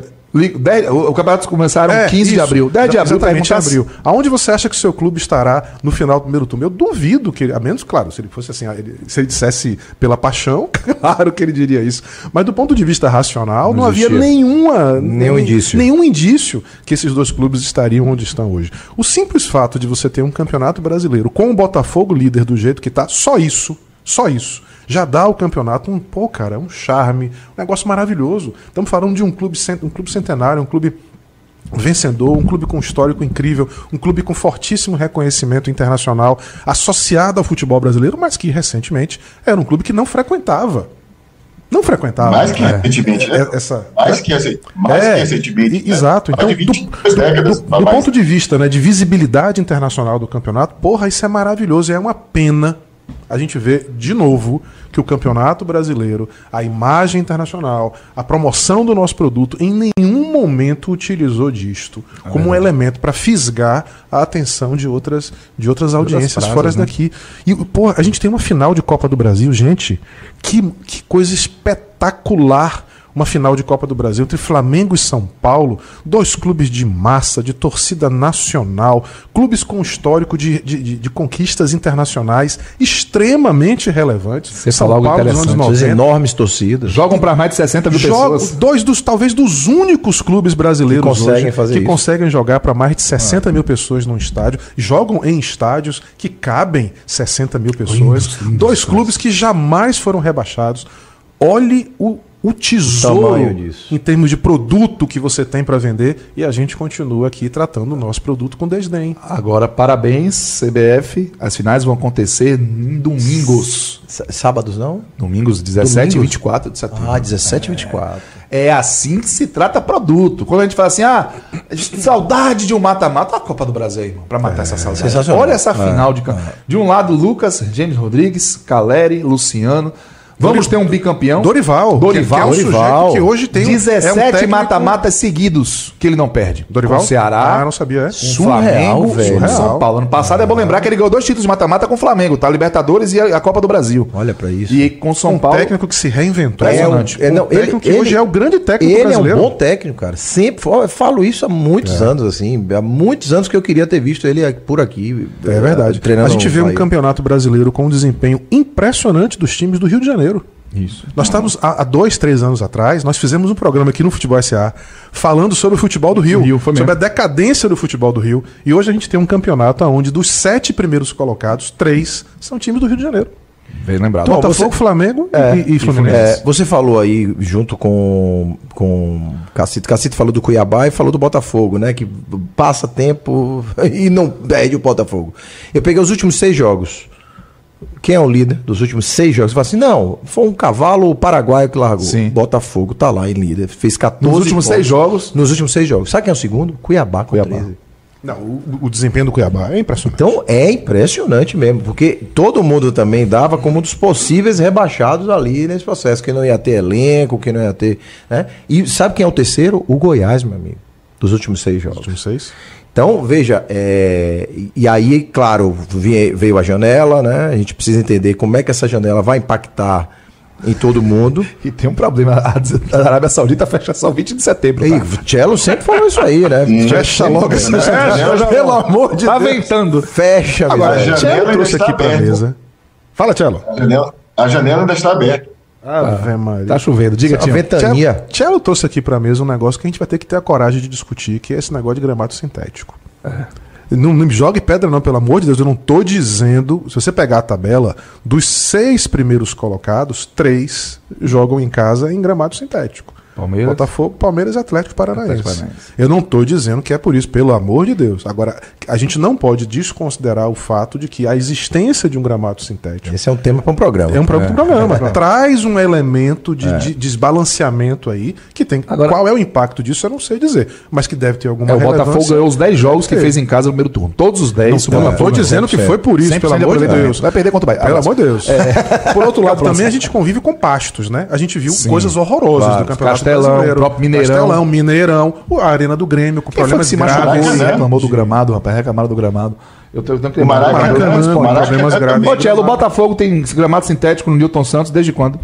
dez- o, o campeonato começaram É, 15 de isso. abril. 10 de abril, Exatamente, em perguntasse- abril. Aonde você acha que o seu clube estará no final do primeiro turno? Eu duvido que ele, a menos, claro, se ele fosse assim, ele- se ele dissesse pela paixão, claro que ele diria isso. Mas do ponto de vista racional, não, havia existia. nenhuma, Nenhum indício. nenhum indício que esses dois clubes estariam onde estão hoje. O simples fato de você ter um campeonato brasileiro com o Botafogo líder do jeito que está, só isso, só isso. Já dá ao campeonato um, pô, cara, um charme, um negócio maravilhoso. Estamos falando de um clube, um clube centenário, um clube vencedor, um clube com histórico incrível, um clube com fortíssimo reconhecimento internacional, associado ao futebol brasileiro, mas que recentemente era um clube que não frequentava. Não frequentava. Mais que É. recentemente, né? É, essa, Mais que, mais é, que recentemente. e- Exato. Né? Então, do, 22 do- décadas. do- do mais- ponto de vista né, de visibilidade internacional do campeonato, porra, isso é maravilhoso. E é uma pena a gente ver de novo que o campeonato brasileiro, a imagem internacional, a promoção do nosso produto, em nenhum momento utilizou disto como um elemento para fisgar a atenção de outras, de outras audiências fora né? daqui. E, pô, a gente tem uma final de Copa do Brasil, gente. Que, que coisa espetacular. Uma final de Copa do Brasil entre Flamengo e São Paulo, dois clubes de massa, de torcida nacional, clubes com histórico de, de, de- de conquistas internacionais extremamente relevantes. Você São falou algo Paulo anos interessante. As 90. enormes torcidas. Jogam para mais de 60 mil pessoas. dois dos, talvez dos únicos clubes brasileiros Que conseguem hoje fazer que isso. conseguem jogar para mais de 60 mil pessoas num estádio. Jogam em estádios que cabem 60 mil pessoas. dois clubes que jamais foram rebaixados. Olhe o, o tesouro em termos de produto que você tem para vender e a gente continua aqui tratando o nosso produto com desdém. Agora, parabéns, CBF. As finais vão acontecer em domingos. S- Sábados não? Domingos 17 e Domingos? 24 de setembro. Ah, 17 e 24. É assim que se trata produto. Quando a gente fala assim, ah, saudade de um mata-mata, a Copa do Brasil, irmão, pra matar essa saudade. Olha essa É, final de campo. De um lado, Lucas, James Rodrigues, Caleri, Luciano. Vamos ter um bicampeão. Dorival. Dorival. que, que é um Dorival. que hoje tem um- é um 17 técnico- mata-matas seguidos que ele não perde. Dorival? Com o Ceará. Ah, não sabia, é? com Surreal, Flamengo, velho. o São Paulo. Ano passado é bom lembrar que ele ganhou dois títulos de mata-mata com o Flamengo, tá? Libertadores e a a Copa do Brasil. Olha pra isso. E com São Um Paulo. técnico que se reinventou. Impressionante. É, um não, técnico ele- que hoje ele- é o grande técnico Ele brasileiro. é um bom técnico, cara. Sempre eu falo isso há muitos É. anos, assim. Há muitos anos que eu queria ter visto ele por aqui. É verdade. Treinando a gente vê um campeonato brasileiro com um desempenho impressionante dos times do Rio de Janeiro. Isso. Nós estávamos há, há dois, três anos atrás, nós fizemos um programa aqui no Futebol SA falando sobre o futebol do Rio, Rio, sobre a decadência do futebol do Rio. E hoje a gente tem um campeonato onde dos sete primeiros colocados, três são times do Rio de Janeiro. Bem lembrado. Bom, Botafogo, você- Flamengo e- É, e, Fluminense. É, você falou aí junto com com Cacito, Cacito falou do Cuiabá e falou do Botafogo, né? Que passa tempo e não perde o Botafogo. Eu peguei os últimos seis jogos. Quem é o líder dos últimos seis jogos? Você fala assim, não, foi um cavalo paraguaio que largou. Sim. Botafogo tá lá em líder, fez 14 Nos últimos pontos. seis jogos. Nos últimos seis jogos. Sabe quem é o segundo? Cuiabá com Cuiabá. 13. Não, o, o desempenho do Cuiabá é impressionante. Então é impressionante mesmo, porque todo mundo também dava como um dos possíveis rebaixados ali nesse processo, que não ia ter elenco, que não ia ter. Né? E sabe quem é o terceiro? O Goiás, meu amigo, dos últimos seis Os jogos. últimos seis. Então, veja, é, e- e aí, claro, veio a janela, né? A gente precisa entender como é que essa janela vai impactar em todo mundo. E tem um problema. A Arábia Saudita fecha só 20 de setembro. E tá? o Cello sempre falou isso aí, né? Fecha logo essa né? janela. Pelo amor de Tá Deus. ventando. Fecha, Agora, velho. a janela trouxe está aqui para aberta. mesa. Fala, Tchelo. A janela, a janela ainda está aberta. Ave Maria. Tá chovendo. Diga, A Tinho. ventania. Tchelo trouxe aqui pra mesa um negócio que a gente vai ter que ter a coragem de discutir, que é esse negócio de gramado sintético. Não, não me jogue pedra, não, pelo amor de Deus. Eu não tô dizendo. Se você pegar a tabela, dos seis primeiros colocados, três jogam em casa em gramado sintético. Palmeiras. Botafogo, Palmeiras e Atlético Paranaense. Atlético Paranaense. Eu não estou dizendo que é por isso, pelo amor de Deus. Agora, a gente não pode desconsiderar o fato de que a existência de um gramado sintético Esse é um tema para um programa. é um próprio programa. Traz um elemento de, de desbalanceamento aí que tem. Agora- qual é o impacto disso, eu não sei dizer. Mas que deve ter alguma É, o Botafogo ganhou os 10 jogos que fez em casa no primeiro turno. Todos os 10. Não, estou dizendo que foi por isso, 100% pelo amor de. Deus. Vai perder contra o Bahia. Pelo amor de Deus. Por outro lado, Próximo. também a gente convive com pastos, né? A gente viu Sim. coisas horrorosas Claro. do Campeonato Castelão, Brasileiro. próprio Mineirão. Castelão, Mineirão, a Arena do Grêmio, com Quem foi que problemas se machucou graves. e né? reclamou do gramado, rapaz? Reclamaram do gramado. Eu tenho, que O Maracanã. Maracanã, o Maracanã problemas graves. Ô, Tielo, o Botafogo tem gramado sintético no Newton Santos desde quando?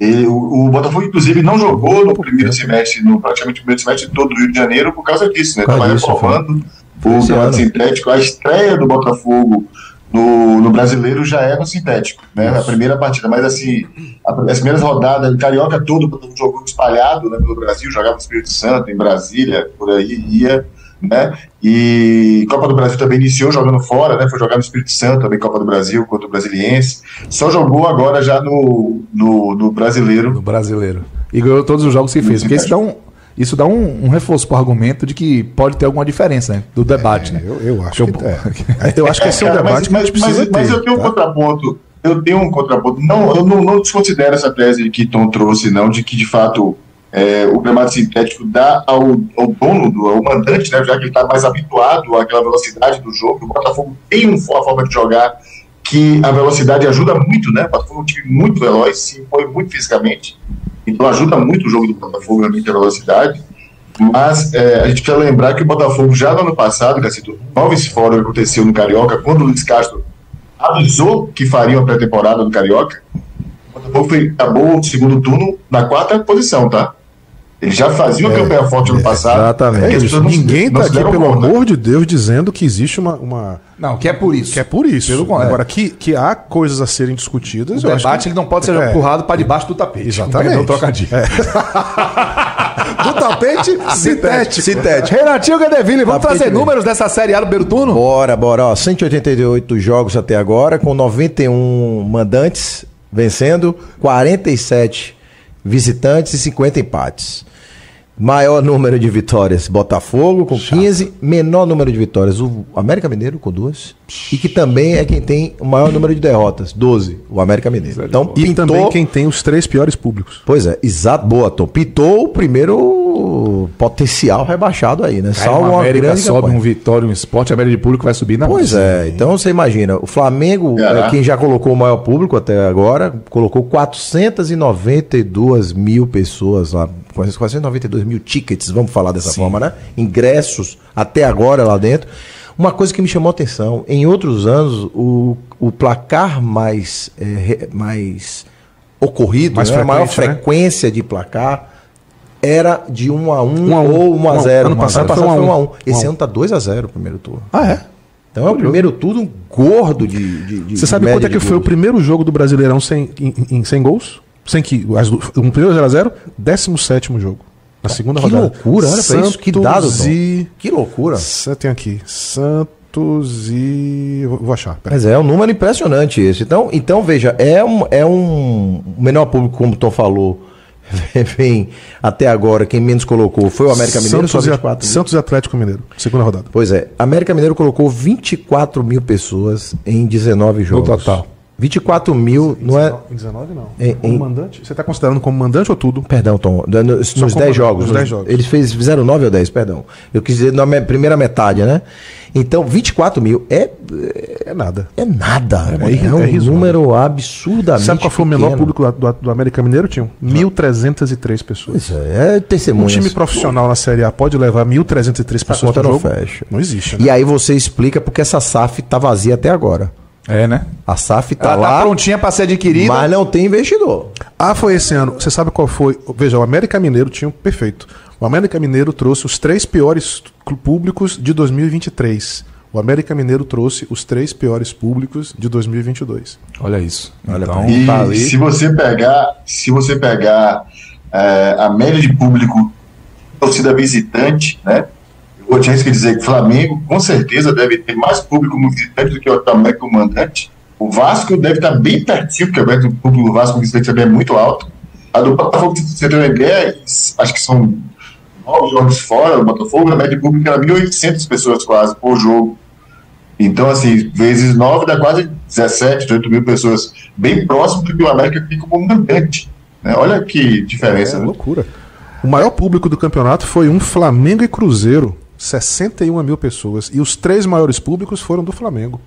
E o, o Botafogo, inclusive, não jogou no primeiro semestre, no praticamente primeiro semestre todo do Rio de Janeiro por causa disso, né? Estava reprovando Foi o gramado sintético. A estreia do Botafogo no, no brasileiro já é no sintético, né? A primeira partida, mas assim, a- as primeiras rodadas, o Carioca todo, jogou espalhado né, pelo Brasil, jogava no Espírito Santo, em Brasília, por aí ia, né? E Copa do Brasil também iniciou jogando fora, né? Foi jogar no Espírito Santo, também Copa do Brasil contra o Brasiliense. Só jogou agora já no, no, no brasileiro. No brasileiro. E ganhou todos os jogos que fez. Porque isso dá um, isso dá um, um reforço pro argumento de que pode ter alguma diferença, né? Do debate, né? Eu, eu acho que é. Eu acho que esse é um debate que a gente mas, precisa mas ter. eu tenho um tá? contraponto. Eu tenho um contraponto. Não, eu não, não desconsidero essa tese que Tom trouxe, não, de que de fato é, o gramado sintético dá ao, ao dono, do, ao mandante, né, já que ele está mais habituado àquela velocidade do jogo. O Botafogo tem um- uma forma de jogar que a velocidade ajuda muito, né? O Botafogo é um time muito veloz, se impõe muito fisicamente. Então ajuda muito o jogo do Botafogo, realmente, a velocidade. Mas é, a gente precisa lembrar que o Botafogo, já no ano passado, Cacito, nove esse fórum que aconteceu no Carioca, quando o Luiz Castro avisou que faria uma pré-temporada no Carioca, o Botafogo foi, acabou o segundo turno na quarta posição, tá? Ele já fazia uma campanha forte no passado. exatamente. É É Ninguém tá se aqui, pelo conta. amor de Deus, dizendo que existe uma. uma- Não, que é por isso. que é por isso. Pelo contrário. Agora, que, que há coisas a serem discutidas. O eu acho debate que- ele não pode ser É. empurrado para debaixo do tapete. Exatamente. O trocadilho. Do tapete sintético. Sintético. Renatinho Gadeville, vamos Tapete trazer mesmo. números dessa Série A do primeiro turno? Bora, bora. Ó, 188 jogos até agora, com 91 mandantes vencendo, 47 visitantes e 50 empates. Maior número de vitórias, Botafogo com 15. Menor número de vitórias, o América Mineiro com duas. E que também é quem tem o maior número de derrotas, 12, o América Mineiro. Então, E pintou... também quem tem os três piores públicos. Pois é, exato, boa, Tom. Pitou o primeiro potencial rebaixado aí, né? Cai Salvo uma América grande sobe campanha. um Vitória, um Esporte, a média de público vai subir na Pois é, então você imagina, o Flamengo, é quem já colocou o maior público até agora, colocou 492 mil pessoas lá, 492 mil tickets, vamos falar dessa forma, né? Ingressos até agora lá dentro. Uma coisa que me chamou a atenção, em outros anos, o, o placar mais, é, mais ocorrido, Mais né? a maior né? frequência de placar era de 1 a 1 1 a 1. ou 1 a Um a 0 ano passado Ano foi 1 a 1. 1 a 1. Esse a 1. ano tá 2 a 0 o primeiro turno. Ah, é? Então é o primeiro turno gordo de. de- de- Você sabe quanto é que foi o primeiro jogo do Brasileirão sem, em, em- sem gols? Sem que. As, um primeiro 0x0, 17 jogo. Na segunda Que rodada. loucura, olha pra isso, que dado, Santos Dom. e. Que loucura. Você tem aqui. Santos e. Vou achar. Pera. Mas é um número impressionante esse. Então, então veja, é um, é um o menor público, como o Tom falou, vem até agora, quem menos colocou foi o América Mineiro, só Santos, e, 24 mil. Santos e Atlético Mineiro. Segunda rodada. Pois é, América Mineiro colocou 24 mil pessoas em 19 jogos. total. 24 mil, não é. Em 19 não. Em- como em- mandante? Você está considerando como mandante ou tudo? Perdão, Tom. Nos, como 10 jogos. nos nos- 10 jogos. Eles fez, fizeram 9 ou 10, perdão. Eu quis dizer na me- primeira metade, né? Então, 24 mil é, É nada. é nada. É, é irri- um é número absurdamente. Sabe qual foi o menor público do, do América Mineiro? Tinham 1.303 pessoas. Isso é Um testemunhas. time profissional na Série A pode levar 1.303 Essa pessoas pro não jogo? fecha. Não existe, né? E aí você explica porque essa SAF tá vazia até agora. É, né? A SAF tá Ela lá, tá prontinha para ser adquirida. mas não tem investidor. Ah, foi esse ano. Você sabe qual foi? Veja, o América Mineiro tinha um perfeito. O América Mineiro trouxe os três piores públicos de 2023. O América Mineiro trouxe os três piores públicos de 2022. Olha isso. Olha então, pra E tá ali. se você pegar, se você pegar é, a média de público torcida visitante, né? Arriscar dizer que o Flamengo com certeza deve ter mais público como visitante do que o América como mandante. O Vasco deve estar bem pertinho, porque o público do Vasco visitante também é muito alto. A do Botafogo, se você tem uma ideia, acho que são nove jogos fora do Botafogo, a média pública era 1.800 pessoas quase por jogo. Então, assim, vezes 9 dá quase 17, 18 mil pessoas, bem próximo do que o América fica como mandante. Né? Olha que diferença. É né? loucura. O maior público do campeonato foi um Flamengo e Cruzeiro, 61 mil pessoas. E os três maiores públicos foram do Flamengo.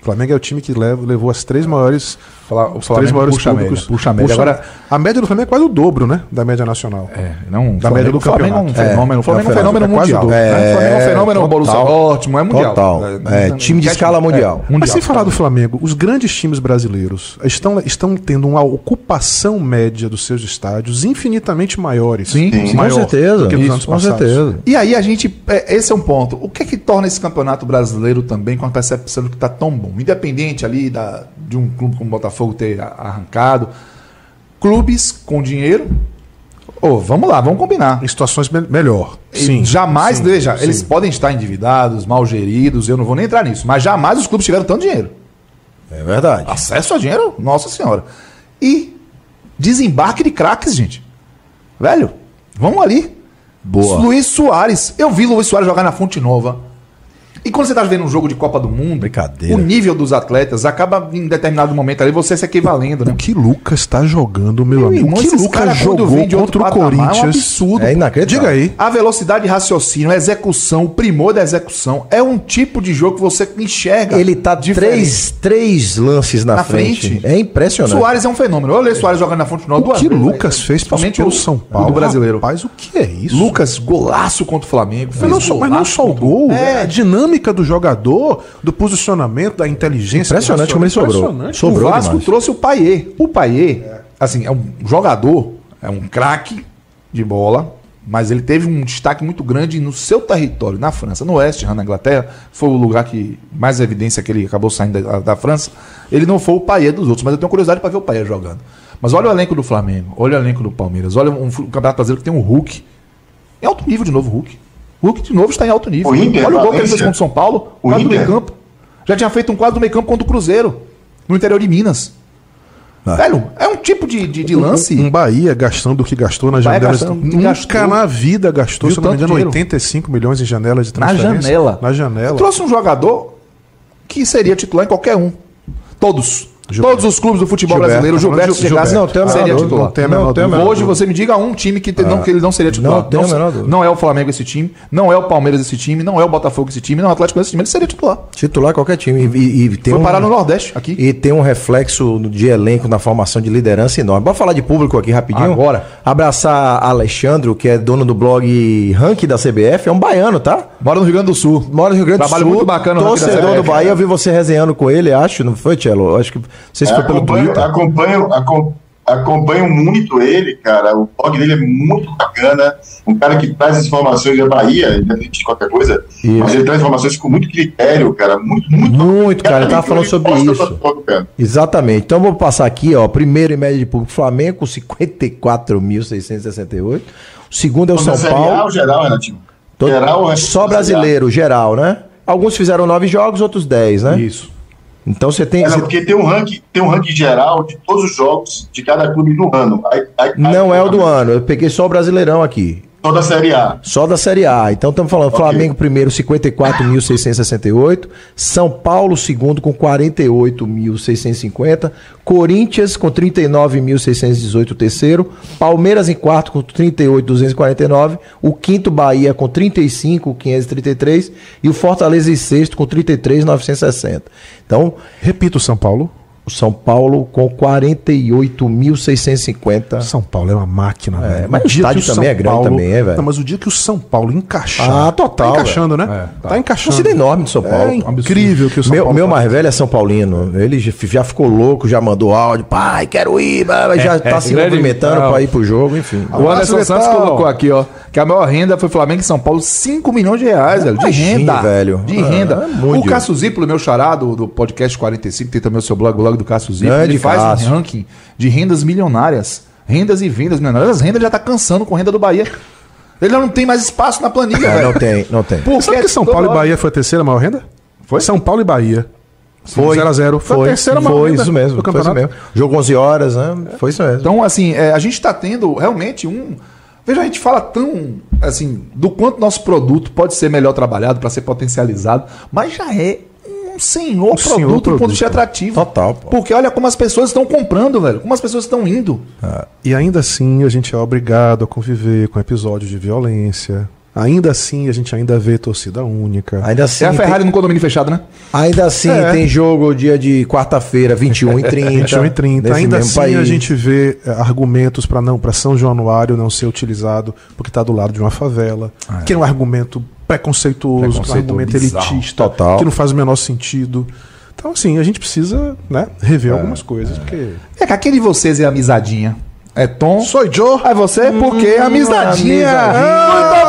O Flamengo é o time que leva- levou as três maiores, Fala- o os três maiores puxa a públicos. puxa a média. Agora- a média do Flamengo é quase o dobro, né? Da média nacional. É, não, Da Flamengo- média do o Flamengo é um fenômeno. O Flamengo é um é fenômeno fenômeno mundial. quase né? Flamengo é um É, fenômeno total. Borussia Dortmund, é mundial. Total. É, time de escala mundial. É, Mas sem falar do Flamengo, os grandes times brasileiros estão, estão tendo uma ocupação média dos seus estádios infinitamente maiores. Sim, sim. Com maior certeza. do que Isso, com passados. certeza. E aí a gente. é, esse é um ponto. O que é que torna esse campeonato brasileiro também com a percepção de que está tão bom? Independente ali da, de um clube como o Botafogo ter a- arrancado, clubes com dinheiro. Ô, vamos lá, vamos combinar. Em situações me- melhor. Sim. jamais, sim, veja, sim. eles podem estar endividados, mal geridos, eu não vou nem entrar nisso, mas jamais os clubes tiveram tanto dinheiro. É verdade. Acesso a dinheiro, nossa senhora. E desembarque de craques, gente. Velho, vamos ali. Boa. Luiz Soares. Eu vi Luiz Soares jogar na Fonte Nova. E quando você tá vendo um jogo de Copa do Mundo, o nível dos atletas acaba em determinado momento ali você se equivalendo, né? O que Lucas está jogando, meu amigo? O que Lucas jogou contra o patamar, É um Corinthians? absurdo. É inacreditável. Diga aí. A velocidade de raciocínio, a execução, o primor da execução é um tipo de jogo que você enxerga. Ele tá diferente. três, três lances na, Na frente. frente. É impressionante. Soares é um fenômeno. Eu olhei Soares jogando na Fonte Nova O duas que Lucas né? fez pelo o- São o Paulo? do brasileiro. Rapaz, o que é isso? Lucas, golaço contra o Flamengo. Mas não, só, mas não só o gol, É, a dinâmica do jogador, do posicionamento, da inteligência. Impressionante como ele sobrou. Impressionante. Sobrou o Vasco demais. trouxe o Paier. O Paier, assim, é um jogador, é um craque de bola, mas ele teve um destaque muito grande no seu território, na França. No Ham, na Inglaterra, foi o lugar que mais evidência que ele acabou saindo da, da França. Ele não foi o Paier dos outros, mas eu tenho curiosidade para ver o Paier jogando. Mas olha o elenco do Flamengo, olha o elenco do Palmeiras, olha um, fu- campeonato brasileiro que tem um Hulk. Em alto nível de novo, Hulk. Hulk de novo está em alto nível. O Inter, olha o gol que ele fez contra o São Paulo, O quadro do Inter. meio campo. Já tinha feito um quadro do meio campo contra o Cruzeiro, no interior de Minas. Ah. Velho, é um tipo de, de, de lance. Um Bahia gastando o que gastou nas Bahia janelas. gastando, Nunca gastou. na vida gastou, se eu não me engano, dinheiro? 85 milhões em janelas de na transferência. janela. Na janela. Trouxe um jogador que seria titular em qualquer um. Todos. Gilberto. Todos os clubes do futebol Gilberto, brasileiro, o tá Gilberto de chegasse, Gilberto. Não, tem seria titular. Não tem Não, tem Hoje você me diga um time que, te- não, que ele não seria titular. Não tem dúvida. não é o Flamengo esse time, não é o Palmeiras esse time, não é o Botafogo esse time, não é o Atlético esse time, ele seria titular. Titular qualquer time. E, e- e tem Foi um, parar no Nordeste aqui. E tem um reflexo de elenco na formação de liderança enorme. Bora falar de público aqui rapidinho? Agora. Abraçar Alexandro, que é dono do blog Rank da CBF. É um baiano, tá? Mora no Rio Grande do Sul. Mora no Rio Grande do Trabalho Sul. muito bacana Torcedor do Bahia. né? Eu vi você resenhando com ele, acho. Não foi, Tchelo? Acho que. Não sei se foi pelo acompanho, Twitter. acompanho, acom- acompanho muito ele, cara. O blog dele é muito bacana. Um cara que traz as informações da Bahia, independente de qualquer coisa, mas ele traz informações com muito critério, cara. Muito, muito. Muito, cara. Ele tava falando sobre isso. do blog, cara. Exatamente. Então vou passar aqui, ó. Primeiro em média de público, Flamengo com 54.668. O segundo é o Mas São é A Paulo. ou geral, Renatinho? Todo- Geral é Só brasileiro, geral, né? Alguns fizeram nove jogos, outros dez, né? Isso. Então você tem. É, você- porque tem um ranking, tem um ranking geral de todos os jogos de cada clube do ano. Aí- aí- Não aí- é o do ano. Eu peguei só o Brasileirão aqui. Toda a Série A. Só da Série A. Então estamos falando Ok. Flamengo primeiro, 54.668. São Paulo segundo com 48.650. Corinthians com 39.618 o terceiro. Palmeiras em quarto com 38.249. O quinto Bahia com 35.533. E o Fortaleza em sexto com 33.960. Então Repito, São Paulo. O São Paulo com 48.650. São Paulo é uma máquina, velho. mas o dia estádio que também é grande também, é, velho. Não, mas o dia que o São Paulo encaixar. Ah, total, Tá encaixando, né? É, tá. tá. encaixando. Torcida enorme de São Paulo. É incrível que o São meu, Paulo meu tá- mais velho é São Paulino. Ele já, ficou louco, já mandou áudio. Pai, quero ir. mas Já tá se movimentando pra ir pro jogo, enfim. O Anderson Santos colocou aqui, ó, que a maior renda foi Flamengo e São Paulo, 5 milhões de reais, velho, de renda. velho. De Ah, renda. é muito o Cássio Ziplo, meu xará do, do podcast 45, tem também o seu blog, o blog do Cássio Grande ele faz Cássio. um ranking de rendas milionárias. Rendas e vendas milionárias. As rendas já tá cansando com renda do Bahia. Ele já não tem mais espaço na planilha, É, velho. não tem, não tem. Porque Sabe que São Paulo e Bahia foi a terceira maior renda? Foi? São Paulo e Bahia. Foi. 0x0. Foi, a terceira maior Foi isso mesmo. Foi isso mesmo. Jogo 11 horas, né? Foi isso mesmo. Então, assim, é, a gente está tendo realmente um. Veja, a gente fala tão, assim, do quanto nosso produto pode ser melhor trabalhado para ser potencializado, mas já é um senhor, Um senhor produto ponto produto. de vista atrativo. Total, pô. Porque olha como as pessoas estão comprando, velho. Como as pessoas estão indo. E ainda assim a gente é obrigado a conviver com episódios de violência. Ainda assim a gente ainda vê torcida única. Ainda assim, é a tem- Ferrari no condomínio fechado, né? ainda assim É. tem jogo dia de quarta-feira, 21 e 30. 21 e 30. nesse Ainda assim país. a gente vê eh, argumentos para não para São Januário não ser utilizado porque está do lado de uma favela, que é um argumento preconceituoso, um Preconceito argumento bizarro. elitista, Total. que não faz o menor sentido. Então assim, a gente precisa, né, rever algumas coisas, porque É que aquele de vocês é amizadinha. É Tom. Sou Joe. Aí você, porque é amizadinha. amizadinha. Luiz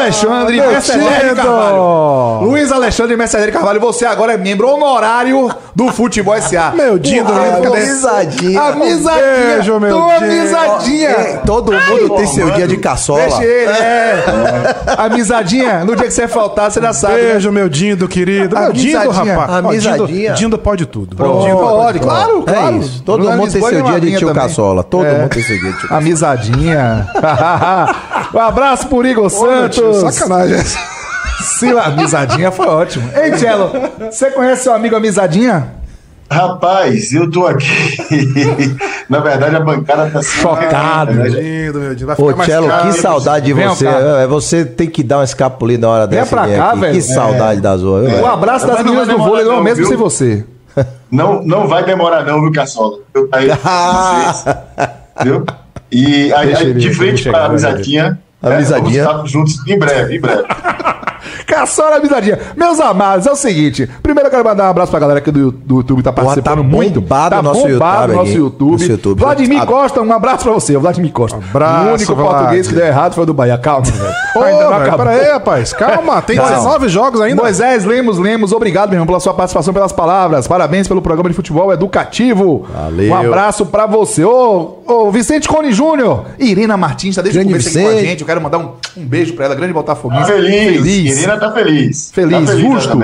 Alexandre Mercedes. Carvalho. Luiz Alexandre Mercedes Carvalho, você agora é membro honorário do Futebol SA. Meu Dindo, amizadinha. Amizadinha. Beijo, meu Tô Dindo. amizadinha. É, todo mundo tem seu dia de caçola. Deixa ele, é. Amizadinha, no dia que você faltar, você já sabe. né? Beijo, meu Dindo, querido. Meu Dindo, Amizadinha. rapaz. Amizadinha. Dindo, pode tudo. Pode, claro, claro. É isso. Todo Bruno mundo tem seu é dia de tio também. caçola. Todo É. mundo tem seu dia de tio caçola. Amizadinha. um abraço pro Igor Santos. Sacanagem. Sila, amizadinha foi ótimo. Ei, Cello, você conhece seu amigo Amizadinha? Rapaz, eu tô aqui. Na verdade, a bancada tá Meu. Vai ficar mais Tchelo, caro. que saudade de Vem você. cá. É, você tem que dar uma escapulida na hora Vem dessa. pra vir cá, aqui. velho. Que saudade da Zoa. viu, O velho? abraço das meninas do vôlei não, não, mesmo viu? sem você. Não, não vai demorar, não, viu, Caçola? Eu tá aí com vocês, viu? E aí, de frente chegar, para a amizadinha. Amizadinha. vamos estar juntos em breve, em breve. Caçola Amizadinha. Meus amados, é o seguinte. Primeiro eu quero mandar um abraço pra galera aqui do, do YouTube que tá Porra, participando tá muito. bombado tá nosso bombado YouTube o nosso. YouTube. Nosso YouTube. Vladimir Ah, Costa, um abraço pra você. Vladimir Costa. Abraço, o único Vlad. português que deu errado foi o do Bahia. Calma, velho. Ô, Ainda não velho, acabou. pera aí, rapaz. Calma, tem Não. 19 jogos ainda. Moisés Lemos Lemos, obrigado, meu irmão, pela sua participação, pelas palavras. Parabéns pelo programa de futebol educativo. Valeu. Um abraço pra você. Ô, ô Vicente Cone Júnior. Irina Martins, tá desde o começo aqui com a gente. Quero mandar um, um beijo pra ela, grande Tá Botafoguense. feliz. Feliz. Menina tá feliz. Feliz, tá feliz justo.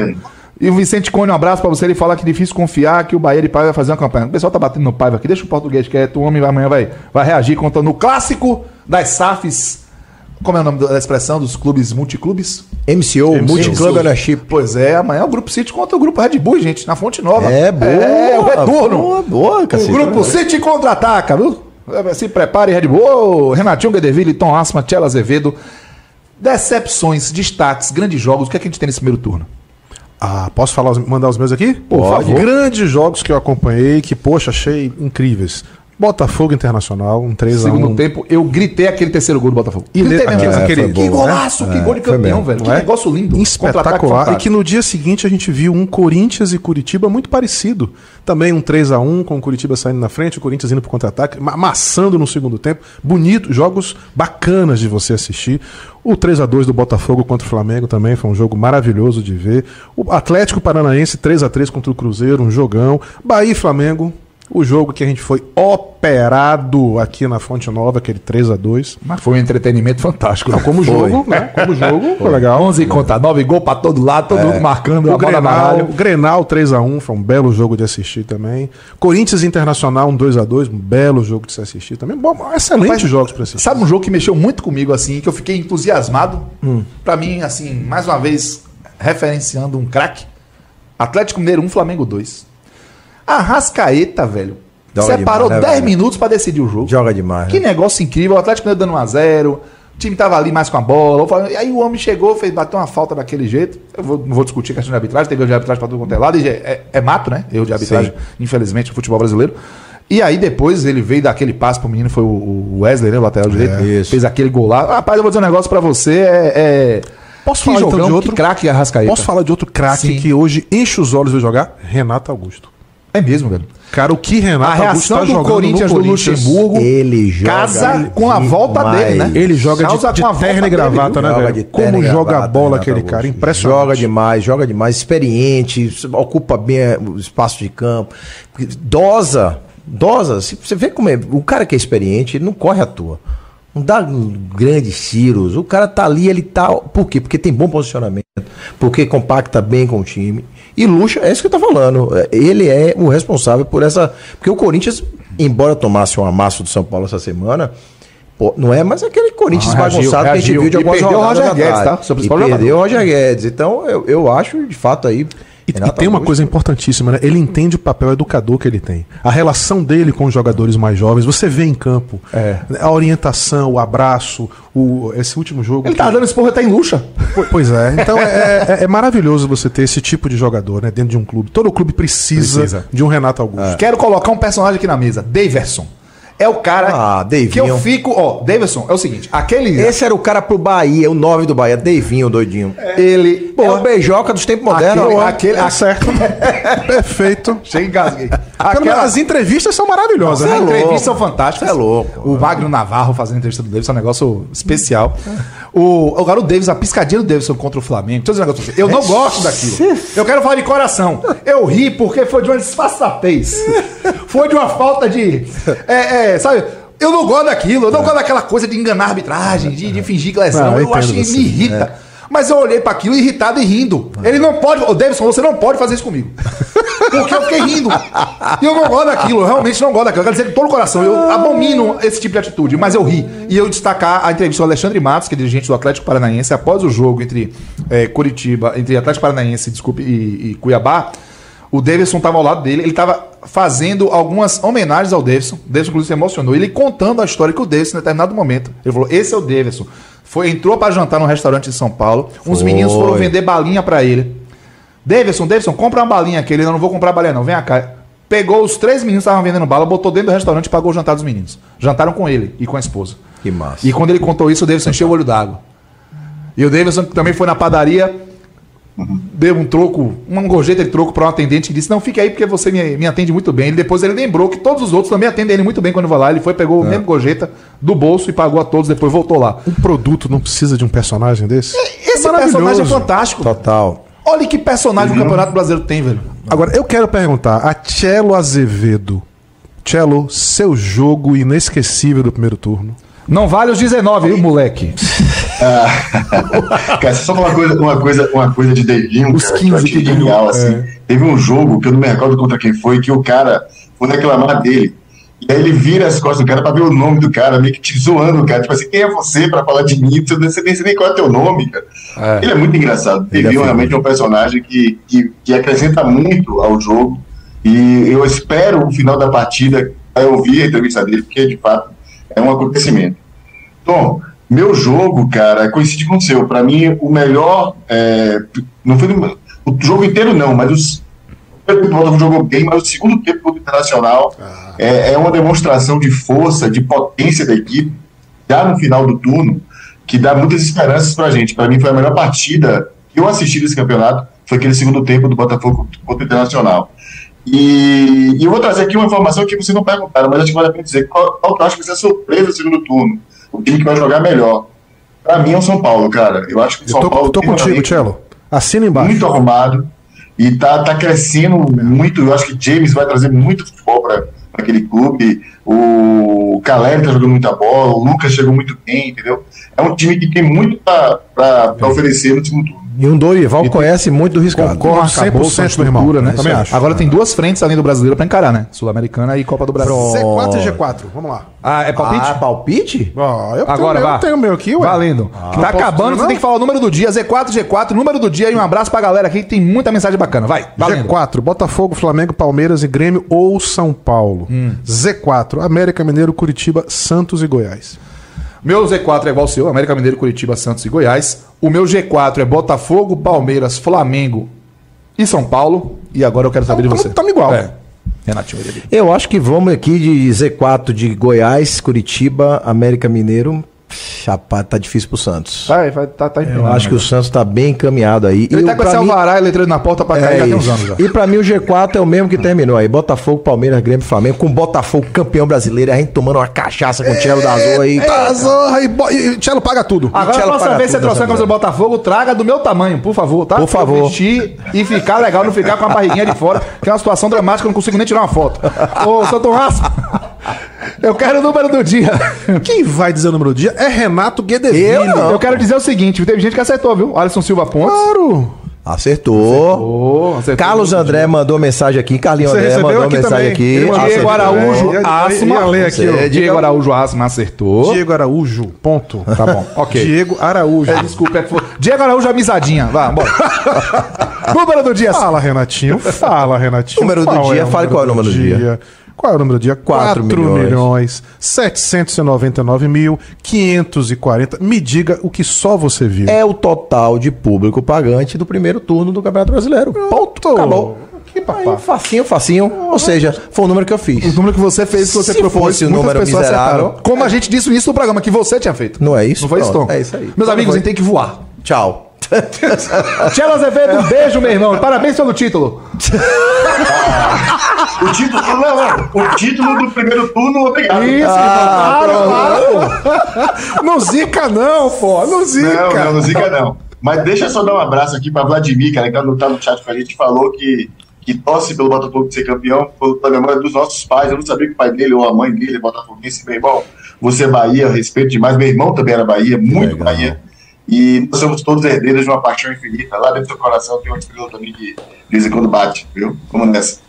E o Vicente Cone, um abraço pra você. Ele fala que é difícil confiar que o Bahia de Paiva vai fazer uma campanha. O pessoal tá batendo no Paiva aqui. Deixa o português quieto. O homem vai- amanhã vai, vai reagir contando o clássico das SAFs. Como é o nome da expressão dos clubes multiclubes? MCO, Multiclub Ownership. Pois é, amanhã o Grupo City contra o Grupo Red Bull, gente, na Fonte Nova. É, boa. É, o retorno. Boa, boa, o cacete. Grupo City contra-ataca, viu? Se prepare, Red Bull. Renatinho Guedeville, Tom Asma, Tchela Azevedo. Decepções, destaques, grandes jogos. O que é que a gente tem nesse primeiro turno? Ah, posso falar, mandar os meus aqui? Por favor. Grandes jogos que eu acompanhei, que, poxa, achei incríveis. Botafogo Internacional, um 3x1. Segundo tempo, eu gritei aquele terceiro gol do Botafogo. E gritei mesmo. aquele- aquele- que boa, golaço, que né? gol de É, campeão, velho. Que é? negócio lindo. Espetacular. E que no dia seguinte a gente viu um Corinthians e Curitiba muito parecido. Também um 3x1 com o Curitiba saindo na frente, o Corinthians indo pro contra-ataque, ma- amassando no segundo tempo. Bonito, jogos bacanas de você assistir. O 3x2 do Botafogo contra o Flamengo também foi um jogo maravilhoso de ver. O Atlético Paranaense 3x3 contra o Cruzeiro, um jogão. Bahia e Flamengo. O jogo que a gente foi operado aqui na Fonte Nova, aquele 3x2. Mas foi um entretenimento fantástico. Não, como Foi. jogo, né? Como jogo, foi legal. 11 contra 9, gol pra todo lado, todo mundo marcando O a bola na Grenal, baralho. o Grenal 3x1 foi um belo jogo de assistir também. Corinthians Internacional um 2x2, um belo jogo de se assistir também. Bom, excelentes Rapaz, jogos pra assistir. Sabe um jogo que mexeu muito comigo, assim, que eu fiquei entusiasmado? Hum. Pra mim, assim, mais uma vez, referenciando um craque. Atlético Mineiro 1, Flamengo 2. Arrascaeta, velho. Joga separou demais, né, 10 velho? minutos pra decidir o jogo. Joga demais. Que né? negócio incrível. O Atlético dando 1x0. O time tava ali mais com a bola. o Flamengo- Aí o homem chegou, fez, bateu uma falta daquele jeito. Eu vou- não vou discutir a questão de arbitragem, teve erro de arbitragem pra todo quanto é lado. e É, é- é mato, né? Erro de arbitragem, infelizmente, no futebol brasileiro. E aí depois ele veio daquele passe pro menino, foi o- Wesley, né? O lateral direito. isso. Fez aquele gol lá. Rapaz, eu vou dizer um negócio pra você. É. é... Posso que falar então jogão, de outro? Que craque Arrascaeta. Posso falar de outro craque Sim. que hoje enche os olhos de jogar? Renato Augusto. É mesmo, velho. Cara, o que Renato A Augusto reação tá do jogando Corinthians no do Luxemburgo Ele joga casa com a volta demais. dele, né? Ele joga de, Causa de com a volta terno e dele, gravata, né, Joga velho? de Como joga gravata, bola Renato aquele Augusto. cara, impressionante. Joga demais, joga demais, experiente, ocupa bem é, o espaço de campo, dosa, dosa. Se Você vê como é. O cara que é experiente, ele não corre à toa. Não dá grandes tiros. O cara tá ali, ele tá. Por quê? Porque tem bom posicionamento. Porque compacta bem com o time. E Lucha, é isso que eu tô falando. É, Ele é o responsável por essa. Porque o Corinthians, embora tomasse um amasso do São Paulo essa semana. pô, não é mais aquele Corinthians reagiu, bagunçado que a gente reagiu. viu de E algumas perdeu o Roger Guedes, tá? Seu E perdeu o Roger Guedes. Então, eu, eu acho, de fato, aí. E, e tem uma coisa importantíssima, né? Ele entende o papel educador que ele tem. A relação dele com os jogadores mais jovens, você vê em campo. É. A orientação, o abraço, o, esse último jogo. Ele tá dando esporro até em luxa. Po- Pois é, então é, é- é maravilhoso você ter esse tipo de jogador né, dentro de um clube. Todo clube precisa, Precisa. de um Renato Augusto. Quero colocar um personagem aqui na mesa. Daverson. É o cara Ah, Davinho. que eu fico... Ó, Daverson é o seguinte. Aquele... Esse era o cara pro Bahia, o 9 do Bahia, Deivinho, doidinho. Ele... É o beijoca dos tempos modernos. Aquele- ó. aquele- Tá certo. Perfeito. Chega e engasguei. Pelo Aquela... menos As entrevistas são maravilhosas. As é né? entrevistas são fantásticas. Cê é louco. O Wagner Navarro fazendo entrevista do Davidson é um negócio especial. O, agora o Davis, a piscadinha do Davidson contra o Flamengo. Todos os negócios. Eu não gosto daquilo. Eu quero falar de coração. Eu ri porque foi de uma disfarçatez. Foi de uma falta de. É, é, sabe? Eu não gosto daquilo. Eu não gosto daquela coisa de enganar a arbitragem, de, de fingir que lesão. Não, eu eu acho que me irrita. Mas eu olhei para aquilo irritado e rindo. Ele não pode. Ô, Davidson, você não pode fazer isso comigo. Porque eu fiquei rindo. E eu não gosto daquilo, eu realmente não gosto daquilo. Eu quero dizer de todo o coração, eu abomino esse tipo de atitude, mas eu ri. E eu destacar a entrevista do Alexandre Matos, que é dirigente do Atlético Paranaense, após o jogo entre eh, Curitiba, entre Atlético Paranaense, desculpe, e, e Cuiabá. O Davidson estava ao lado dele, ele estava fazendo algumas homenagens ao Davidson. O Davidson, inclusive, se emocionou. Ele contando a história que o Davidson, em determinado momento, ele falou: Esse é o Davidson. Foi, entrou para jantar num restaurante em São Paulo. Uns Foi. meninos foram vender balinha para ele. Davidson, Davidson, compra uma balinha aqui. Ele não, não vou comprar balinha, não. Vem cá. Pegou os três meninos que estavam vendendo bala, botou dentro do restaurante e pagou o jantar dos meninos. Jantaram com ele e com a esposa. Que massa. E quando ele contou isso, o Davidson encheu o olho d'água. E o Davidson também foi na padaria, deu um troco, uma gorjeta de troco para um atendente que disse: Não, fique aí porque você me, me atende muito bem. Ele, depois ele lembrou que todos os outros também atendem ele muito bem quando vai lá. Ele foi, pegou o mesmo gorjeta do bolso e pagou a todos, depois voltou lá. Um produto não precisa de um personagem desse? Esse maravilhoso. personagem é fantástico. Total. Olha que personagem o Campeonato Brasileiro tem, velho. Agora, eu quero perguntar a Cello Azevedo. Cello, seu jogo inesquecível do primeiro turno. Não vale os 19, viu, moleque? Cara, só uma coisa, uma coisa, uma coisa de Devinho, Os cara, 15 que eu ganhou, genial, assim. é. Teve um jogo que eu não me recordo contra quem foi, que o cara foi reclamar dele. E aí ele vira as costas do cara pra ver o nome do cara, meio que te zoando o cara. Tipo assim, quem é você pra falar de mim? Você nem sei nem qual é teu nome, cara. É. Ele é muito engraçado. Ele é Devinho figura. realmente é um personagem que, que, que acrescenta muito ao jogo. E eu espero o final da partida para ouvir a entrevista dele, porque de fato é um acontecimento. Tom, meu jogo, cara, coincide com o seu. Pra mim, o melhor. é, não foi o jogo inteiro, não, mas os. O primeiro tempo o Botafogo jogou bem, mas o segundo tempo do Internacional é, é uma demonstração de força, de potência da equipe, já no final do turno, que dá muitas esperanças pra gente. Pra mim, foi a melhor partida que eu assisti desse campeonato, foi aquele segundo tempo do Botafogo contra o Internacional. E, e eu vou trazer aqui uma informação que vocês não perguntaram, mas acho que vale a pena dizer. Qual, qual que eu acho que vai ser a surpresa do segundo turno? O time que vai jogar melhor. Pra mim é o São Paulo, cara. Eu acho que o Eu São tô, Paulo tô tem um contigo, Cello. Assina embaixo. muito arrumado e tá, tá crescendo muito. Eu acho que James vai trazer muito futebol para aquele clube. O Caleri tá jogando muita bola, o Lucas chegou muito bem, entendeu? É um time que tem muito para oferecer no segundo turno. E um Dorival conhece muito do riscado. Concordo. Marca 100%, bolsa, meu irmão. né? Também acho. Agora tem duas frentes além do brasileiro pra encarar, né? Sul-Americana e Copa do Brasil. C4 e G4, vamos lá. Ah, é palpite? Ah, palpite? Ó, eu Agora tenho, vá. Eu tenho o meu aqui, ué. Valendo. Não tá acabando, dizer, você tem que falar o número do dia. Z4, G4, número do dia e um abraço pra galera aqui que tem muita mensagem bacana. Vai, valendo. G4, Botafogo, Flamengo, Palmeiras e Grêmio ou São Paulo. Hum. Z4, América Mineiro, Curitiba, Santos e Goiás. Meu Z4 é igual ao seu, América Mineiro, Curitiba, Santos e Goiás. O meu G4 é Botafogo, Palmeiras, Flamengo e São Paulo. E agora eu quero saber de Tamo- você. tamo igual. É. Renatinho. Eu acho que vamos aqui de Z4 de Goiás, Curitiba, América Mineiro. Chapa, tá difícil pro Santos. Vai, vai, tá, tá Eu acho que o Santos tá bem encaminhado aí. Ele E tá o- com esse mim- alvará e letreiro na porta pra cair É já tem uns anos já. E pra mim o G4 é o mesmo que terminou aí. Botafogo, Palmeiras, Grêmio, Flamengo, com Botafogo campeão brasileiro, a gente tomando uma cachaça com o Tchelo da Azul aí. Tá, Zorra e, bo- e Cello paga tudo. Agora, Tchelo a próxima vez que você trouxer a camisa do Botafogo, traga do meu tamanho, por favor, tá? Por favor. vestir e ficar legal, não ficar com a barriguinha de fora, que é uma situação dramática, eu não consigo nem tirar uma foto. Ô, Santo Raspa! Eu quero o número do dia. Quem vai dizer o número do dia é Renato Guedeville. Eu não. Eu quero dizer o seguinte: teve gente que acertou, viu? Alisson Silva Pontes. Claro. Acertou. Oh, acertou. Carlos André mandou mensagem aqui. Carlinhos André mandou aqui mensagem também. aqui. Diego Acertou. Araújo, Asma. aqui, ó. Diego Araújo Asma acertou. Diego Araújo, ponto. Tá bom, ok. Diego Araújo. É, desculpa, é que foi- Diego Araújo amizadinha. Vá, bora. número do dia. Fala, Renatinho. Fala, Renatinho. Número do dia, é o fale qual é o número do dia. Qual é o número do dia? Quatro 4 milhões. milhões 799 mil 540. Me diga o que só você viu. É o total de público pagante do primeiro turno do Campeonato Brasileiro. Ponto. Acabou. Que papai. Aí, facinho, facinho. Ou seja, foi o número que eu O fiz. número que você fez, que você Se propôs, fosse o número pessoas miserável- acertaram. Como a gente disse no início do programa, que você tinha feito. Não é isso? Não foi isso, Tom? é isso aí. Meus amigos, Foi. a gente tem que voar. Tchau. Tchelo Azevedo, um beijo, meu irmão. Parabéns pelo título. O título, não, não, o título do primeiro turno, obrigado. Isso, Ah. Claro, claro. Não zica, não, pô. Não zica. Não, não, não zica não. Mas deixa eu só dar um abraço aqui para Vladimir, cara, que tá no, tá no chat com a gente, falou que, que torce pelo Botafogo de ser campeão, pela memória dos nossos pais. Eu não sabia que o pai dele ou a mãe dele é botafoguense. Meu irmão, você é Bahia, eu respeito demais. Meu irmão também era Bahia, muito legal. Bahia. E nós somos todos herdeiros de uma paixão infinita. Lá dentro do seu coração tem uma estrela também que de vez em quando bate, viu? Vamos nessa.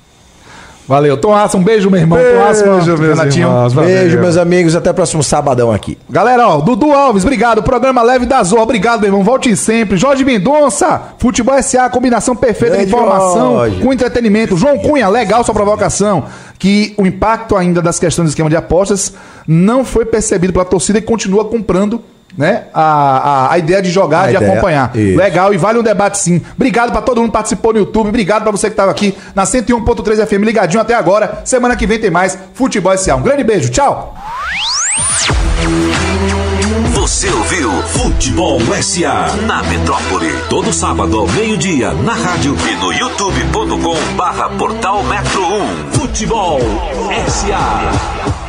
Valeu. Tom Asma, um beijo, meu irmão. Tom Beijo, Asma, meus Renatinho. irmãos. Beijo, meus amigos. Até o próximo sabadão aqui. Galera, ó, Dudu Alves, obrigado. Programa Leve da Zoa, obrigado, meu irmão. Volte sempre. Jorge Mendonça, Futebol SA, combinação perfeita de informação Jorge. com entretenimento. João Cunha, legal sua provocação. Que o impacto ainda das questões do esquema de apostas não foi percebido pela torcida e continua comprando. Né? A, a, a ideia de jogar, A de ideia, acompanhar. isso. Legal, e vale um debate sim. Obrigado pra todo mundo que participou no YouTube. Obrigado pra você que tava aqui na 101.3 FM ligadinho até agora. Semana que vem tem mais Futebol SA. Um grande beijo, tchau! Você ouviu Futebol SA na Metrópole. Todo sábado ao meio-dia na rádio e no youtube.com barra portal Metro 1. Futebol SA.